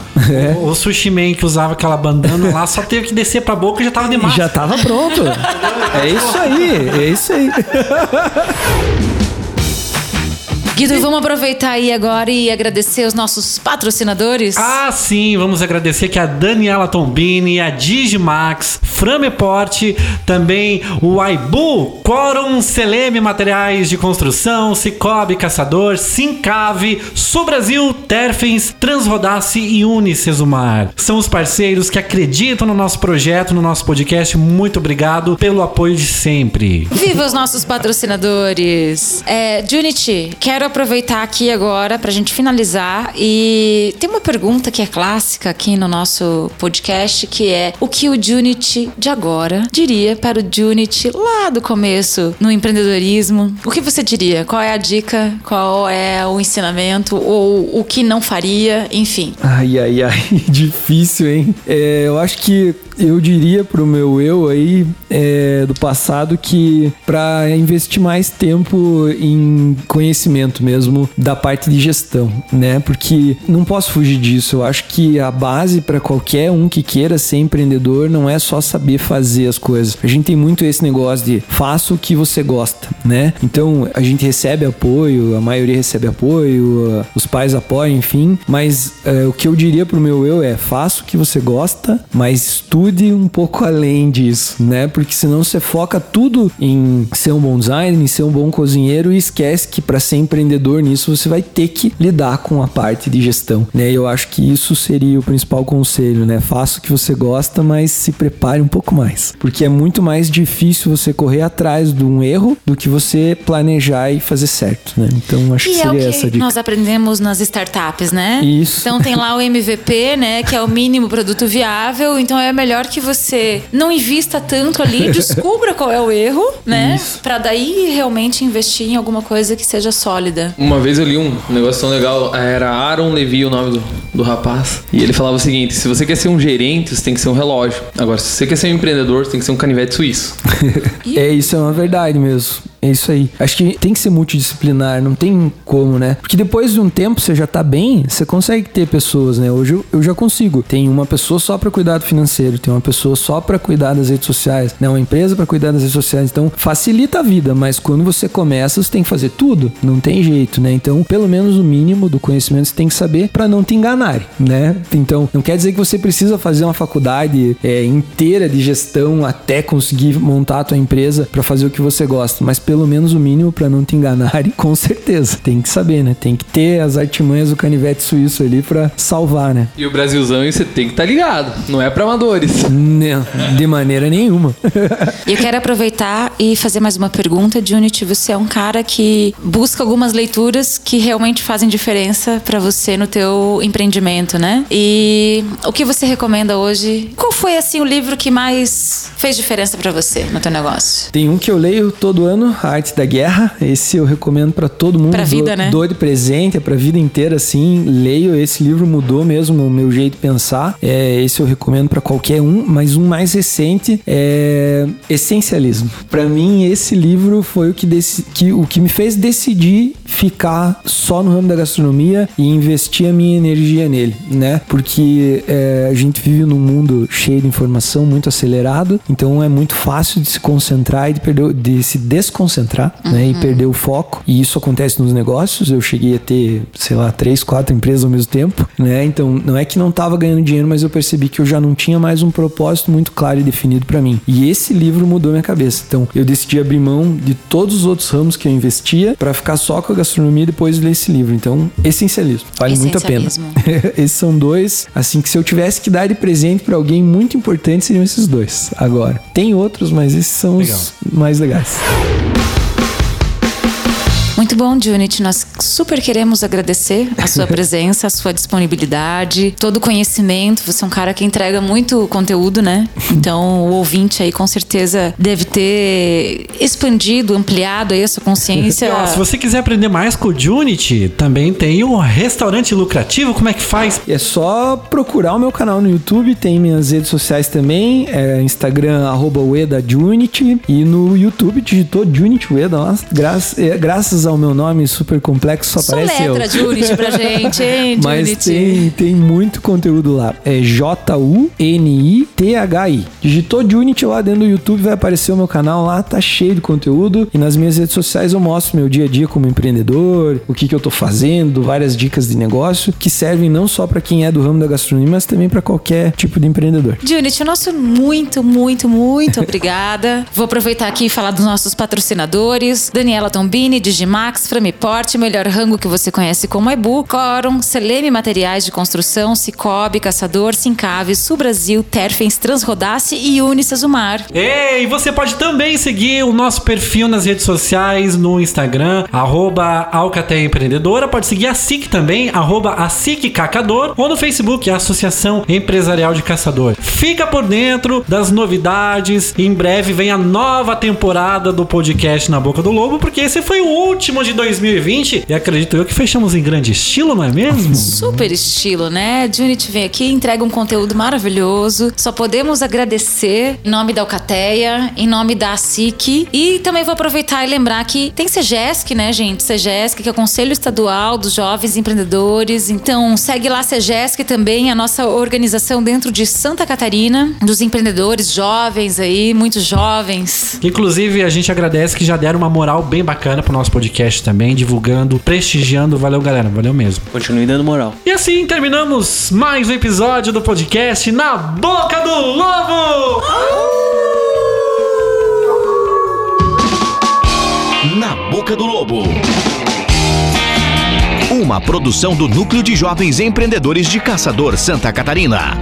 O, o sushi man que usava aquela bandana lá só teve que descer pra boca e já tava demais. Já tava pronto. É isso aí, é isso aí. Guido, vamos aproveitar aí agora e agradecer os nossos patrocinadores. Ah, sim, vamos agradecer que a Daniela Tombini, a Digimax, Frameporte, também o Aibu, Quorum, Seleme Materiais de Construção, Cicobi Caçador, Sincave, Brasil, Terfens, Transrodace e Unicesumar. São os parceiros que acreditam no nosso projeto, no nosso podcast. Muito obrigado pelo apoio de sempre. Viva os nossos patrocinadores! É, Junity, quero aproveitar aqui agora pra gente finalizar e tem uma pergunta que é clássica aqui no nosso podcast, que é o que o Junity de agora diria para o Junity lá do começo no empreendedorismo? O que você diria? Qual é a dica? Qual é o ensinamento? Ou o que não faria? Enfim. Ai, ai, ai, difícil, hein? É, eu acho que eu diria pro meu eu aí é, do passado que para investir mais tempo em conhecimento mesmo da parte de gestão, né? Porque não posso fugir disso. Eu acho que a base para qualquer um que queira ser empreendedor não é só saber fazer as coisas. A gente tem muito esse negócio de faça o que você gosta, né? Então a gente recebe apoio, a maioria recebe apoio, os pais apoiam, enfim. Mas é, o que eu diria pro meu eu é faça o que você gosta, mas estude estude um pouco além disso, né? Porque senão você foca tudo em ser um bom designer, em ser um bom cozinheiro e esquece que para ser empreendedor nisso você vai ter que lidar com a parte de gestão, né? Eu acho que isso seria o principal conselho, né? Faça o que você gosta, mas se prepare um pouco mais, porque é muito mais difícil você correr atrás de um erro do que você planejar e fazer certo, né? Então acho e que é seria o que essa dica. nós aprendemos nas startups, né? Isso. Então tem lá o MVP, né? Que é o mínimo produto viável. Então é melhor que você não invista tanto ali, descubra qual é o erro, né? Pra daí realmente investir em alguma coisa que seja sólida. Uma vez eu li um negócio tão legal, era Aaron Levi o nome do, do rapaz. E ele falava o seguinte: se você quer ser um gerente, você tem que ser um relógio. Agora, se você quer ser um empreendedor, você tem que ser um canivete suíço. É, isso é uma verdade mesmo. É isso aí. Acho que tem que ser multidisciplinar, não tem como, né? Porque depois de um tempo você já tá bem, você consegue ter pessoas, né? Hoje eu, eu já consigo. Tem uma pessoa só para cuidar do financeiro, tem uma pessoa só para cuidar das redes sociais, né? Uma empresa para cuidar das redes sociais. Então facilita a vida, mas quando você começa, você tem que fazer tudo. Não tem jeito, né? Então, pelo menos o mínimo do conhecimento você tem que saber para não te enganar, né? Então, não quer dizer que você precisa fazer uma faculdade é, inteira de gestão até conseguir montar a tua empresa para fazer o que você gosta, mas pelo pelo menos o mínimo para não te enganarem, com certeza. Tem que saber, né? Tem que ter as artimanhas do canivete suíço ali para salvar, né? E o Brasilzão, e você tem que estar tá ligado. Não é para amadores. Não, de maneira nenhuma. E eu quero aproveitar e fazer mais uma pergunta, Unity. Você é um cara que busca algumas leituras que realmente fazem diferença para você no teu empreendimento, né? E o que você recomenda hoje? Qual foi assim o livro que mais fez diferença para você no teu negócio? Tem um que eu leio todo ano, A Arte da Guerra. Esse eu recomendo para todo mundo. Pra vida, do, né? Dor de presente, é pra vida inteira, assim. Leio, esse livro mudou mesmo o meu jeito de pensar. É, esse eu recomendo para qualquer um, mas um mais recente é Essencialismo. Para mim, esse livro foi o que, que, o que me fez decidir ficar só no ramo da gastronomia e investir a minha energia nele, né? Porque é, a gente vive num mundo cheio de informação, muito acelerado, então é muito fácil de se concentrar e de, perder, de se desconcentrar, uhum. né? E uhum. perder o foco. E isso acontece nos negócios. Eu cheguei a ter, sei lá, três, quatro empresas ao mesmo tempo, né? Então não é que não estava ganhando dinheiro, mas eu percebi que eu já não tinha mais um propósito muito claro e definido para mim. E esse livro mudou minha cabeça. Então eu decidi abrir mão de todos os outros ramos que eu investia para ficar só com a gastronomia e depois ler esse livro. Então, essencialismo. Vale muito a pena. Esses são dois, assim, que se eu tivesse que dar de presente para alguém muito importante, seriam esses dois. Agora, tem outros, mas esses são Legal. os mais legais. Muito bom, Junit. Nós super queremos agradecer a sua presença, a sua disponibilidade, todo o conhecimento. Você é um cara que entrega muito conteúdo, né? Então, o ouvinte aí com certeza deve ter expandido, ampliado aí a sua consciência. Ó, se você quiser aprender mais com o Junit, também tem o restaurante lucrativo. Como é que faz? É só procurar o meu canal no YouTube, tem minhas redes sociais também, é Instagram, arroba UedaJunit, e no YouTube digitou Junit Ueda, graças, é, graças ao meu nome super complexo, só aparece eu. letra Unity pra gente, hein, Mas tem, tem muito conteúdo lá. É J-U-N-I-T-H-I. Digitou Unity lá dentro do YouTube, vai aparecer o meu canal lá, tá cheio de conteúdo. E nas minhas redes sociais eu mostro meu dia a dia como empreendedor, o que, que eu tô fazendo, várias dicas de negócio que servem não só para quem é do ramo da gastronomia, mas também para qualquer tipo de empreendedor. Unity, nosso muito, muito, muito obrigada. Vou aproveitar aqui e falar dos nossos patrocinadores: Daniela Tombini, Digimar Max, Framiporte, Melhor Rango que você conhece como Ebu, Corum, Seleme Materiais de Construção, Cicobi, Caçador, Sincave, Sul Brasil, Terfens, Transrodace e Unicesumar. Ei, você pode também seguir o nosso perfil nas redes sociais, no Instagram, arroba Alcateia Empreendedora, pode seguir a SIC também, a SIC Cacador, ou no Facebook, a Associação Empresarial de Caçador. Fica por dentro das novidades, em breve vem a nova temporada do podcast Na Boca do Lobo, porque esse foi o último último de 2020 e acredito eu que fechamos em grande estilo, não é mesmo? Super estilo, né? Junit vem aqui, entrega um conteúdo maravilhoso. Só podemos agradecer em nome da Alcateia, em nome da ASIC e também vou aproveitar e lembrar que tem CEGESC, né, gente? CEGESC, que é o Conselho Estadual dos Jovens Empreendedores. Então, segue lá CEGESC também, a nossa organização dentro de Santa Catarina, dos empreendedores jovens aí, muitos jovens. Inclusive, a gente agradece que já deram uma moral bem bacana pro nosso podcast podcast também, divulgando, prestigiando. Valeu, galera. Valeu mesmo. Continue dando moral. E assim terminamos mais um episódio do podcast Na Boca do Lobo! Na Boca do Lobo. Uma produção do Núcleo de Jovens Empreendedores de Caçador Santa Catarina.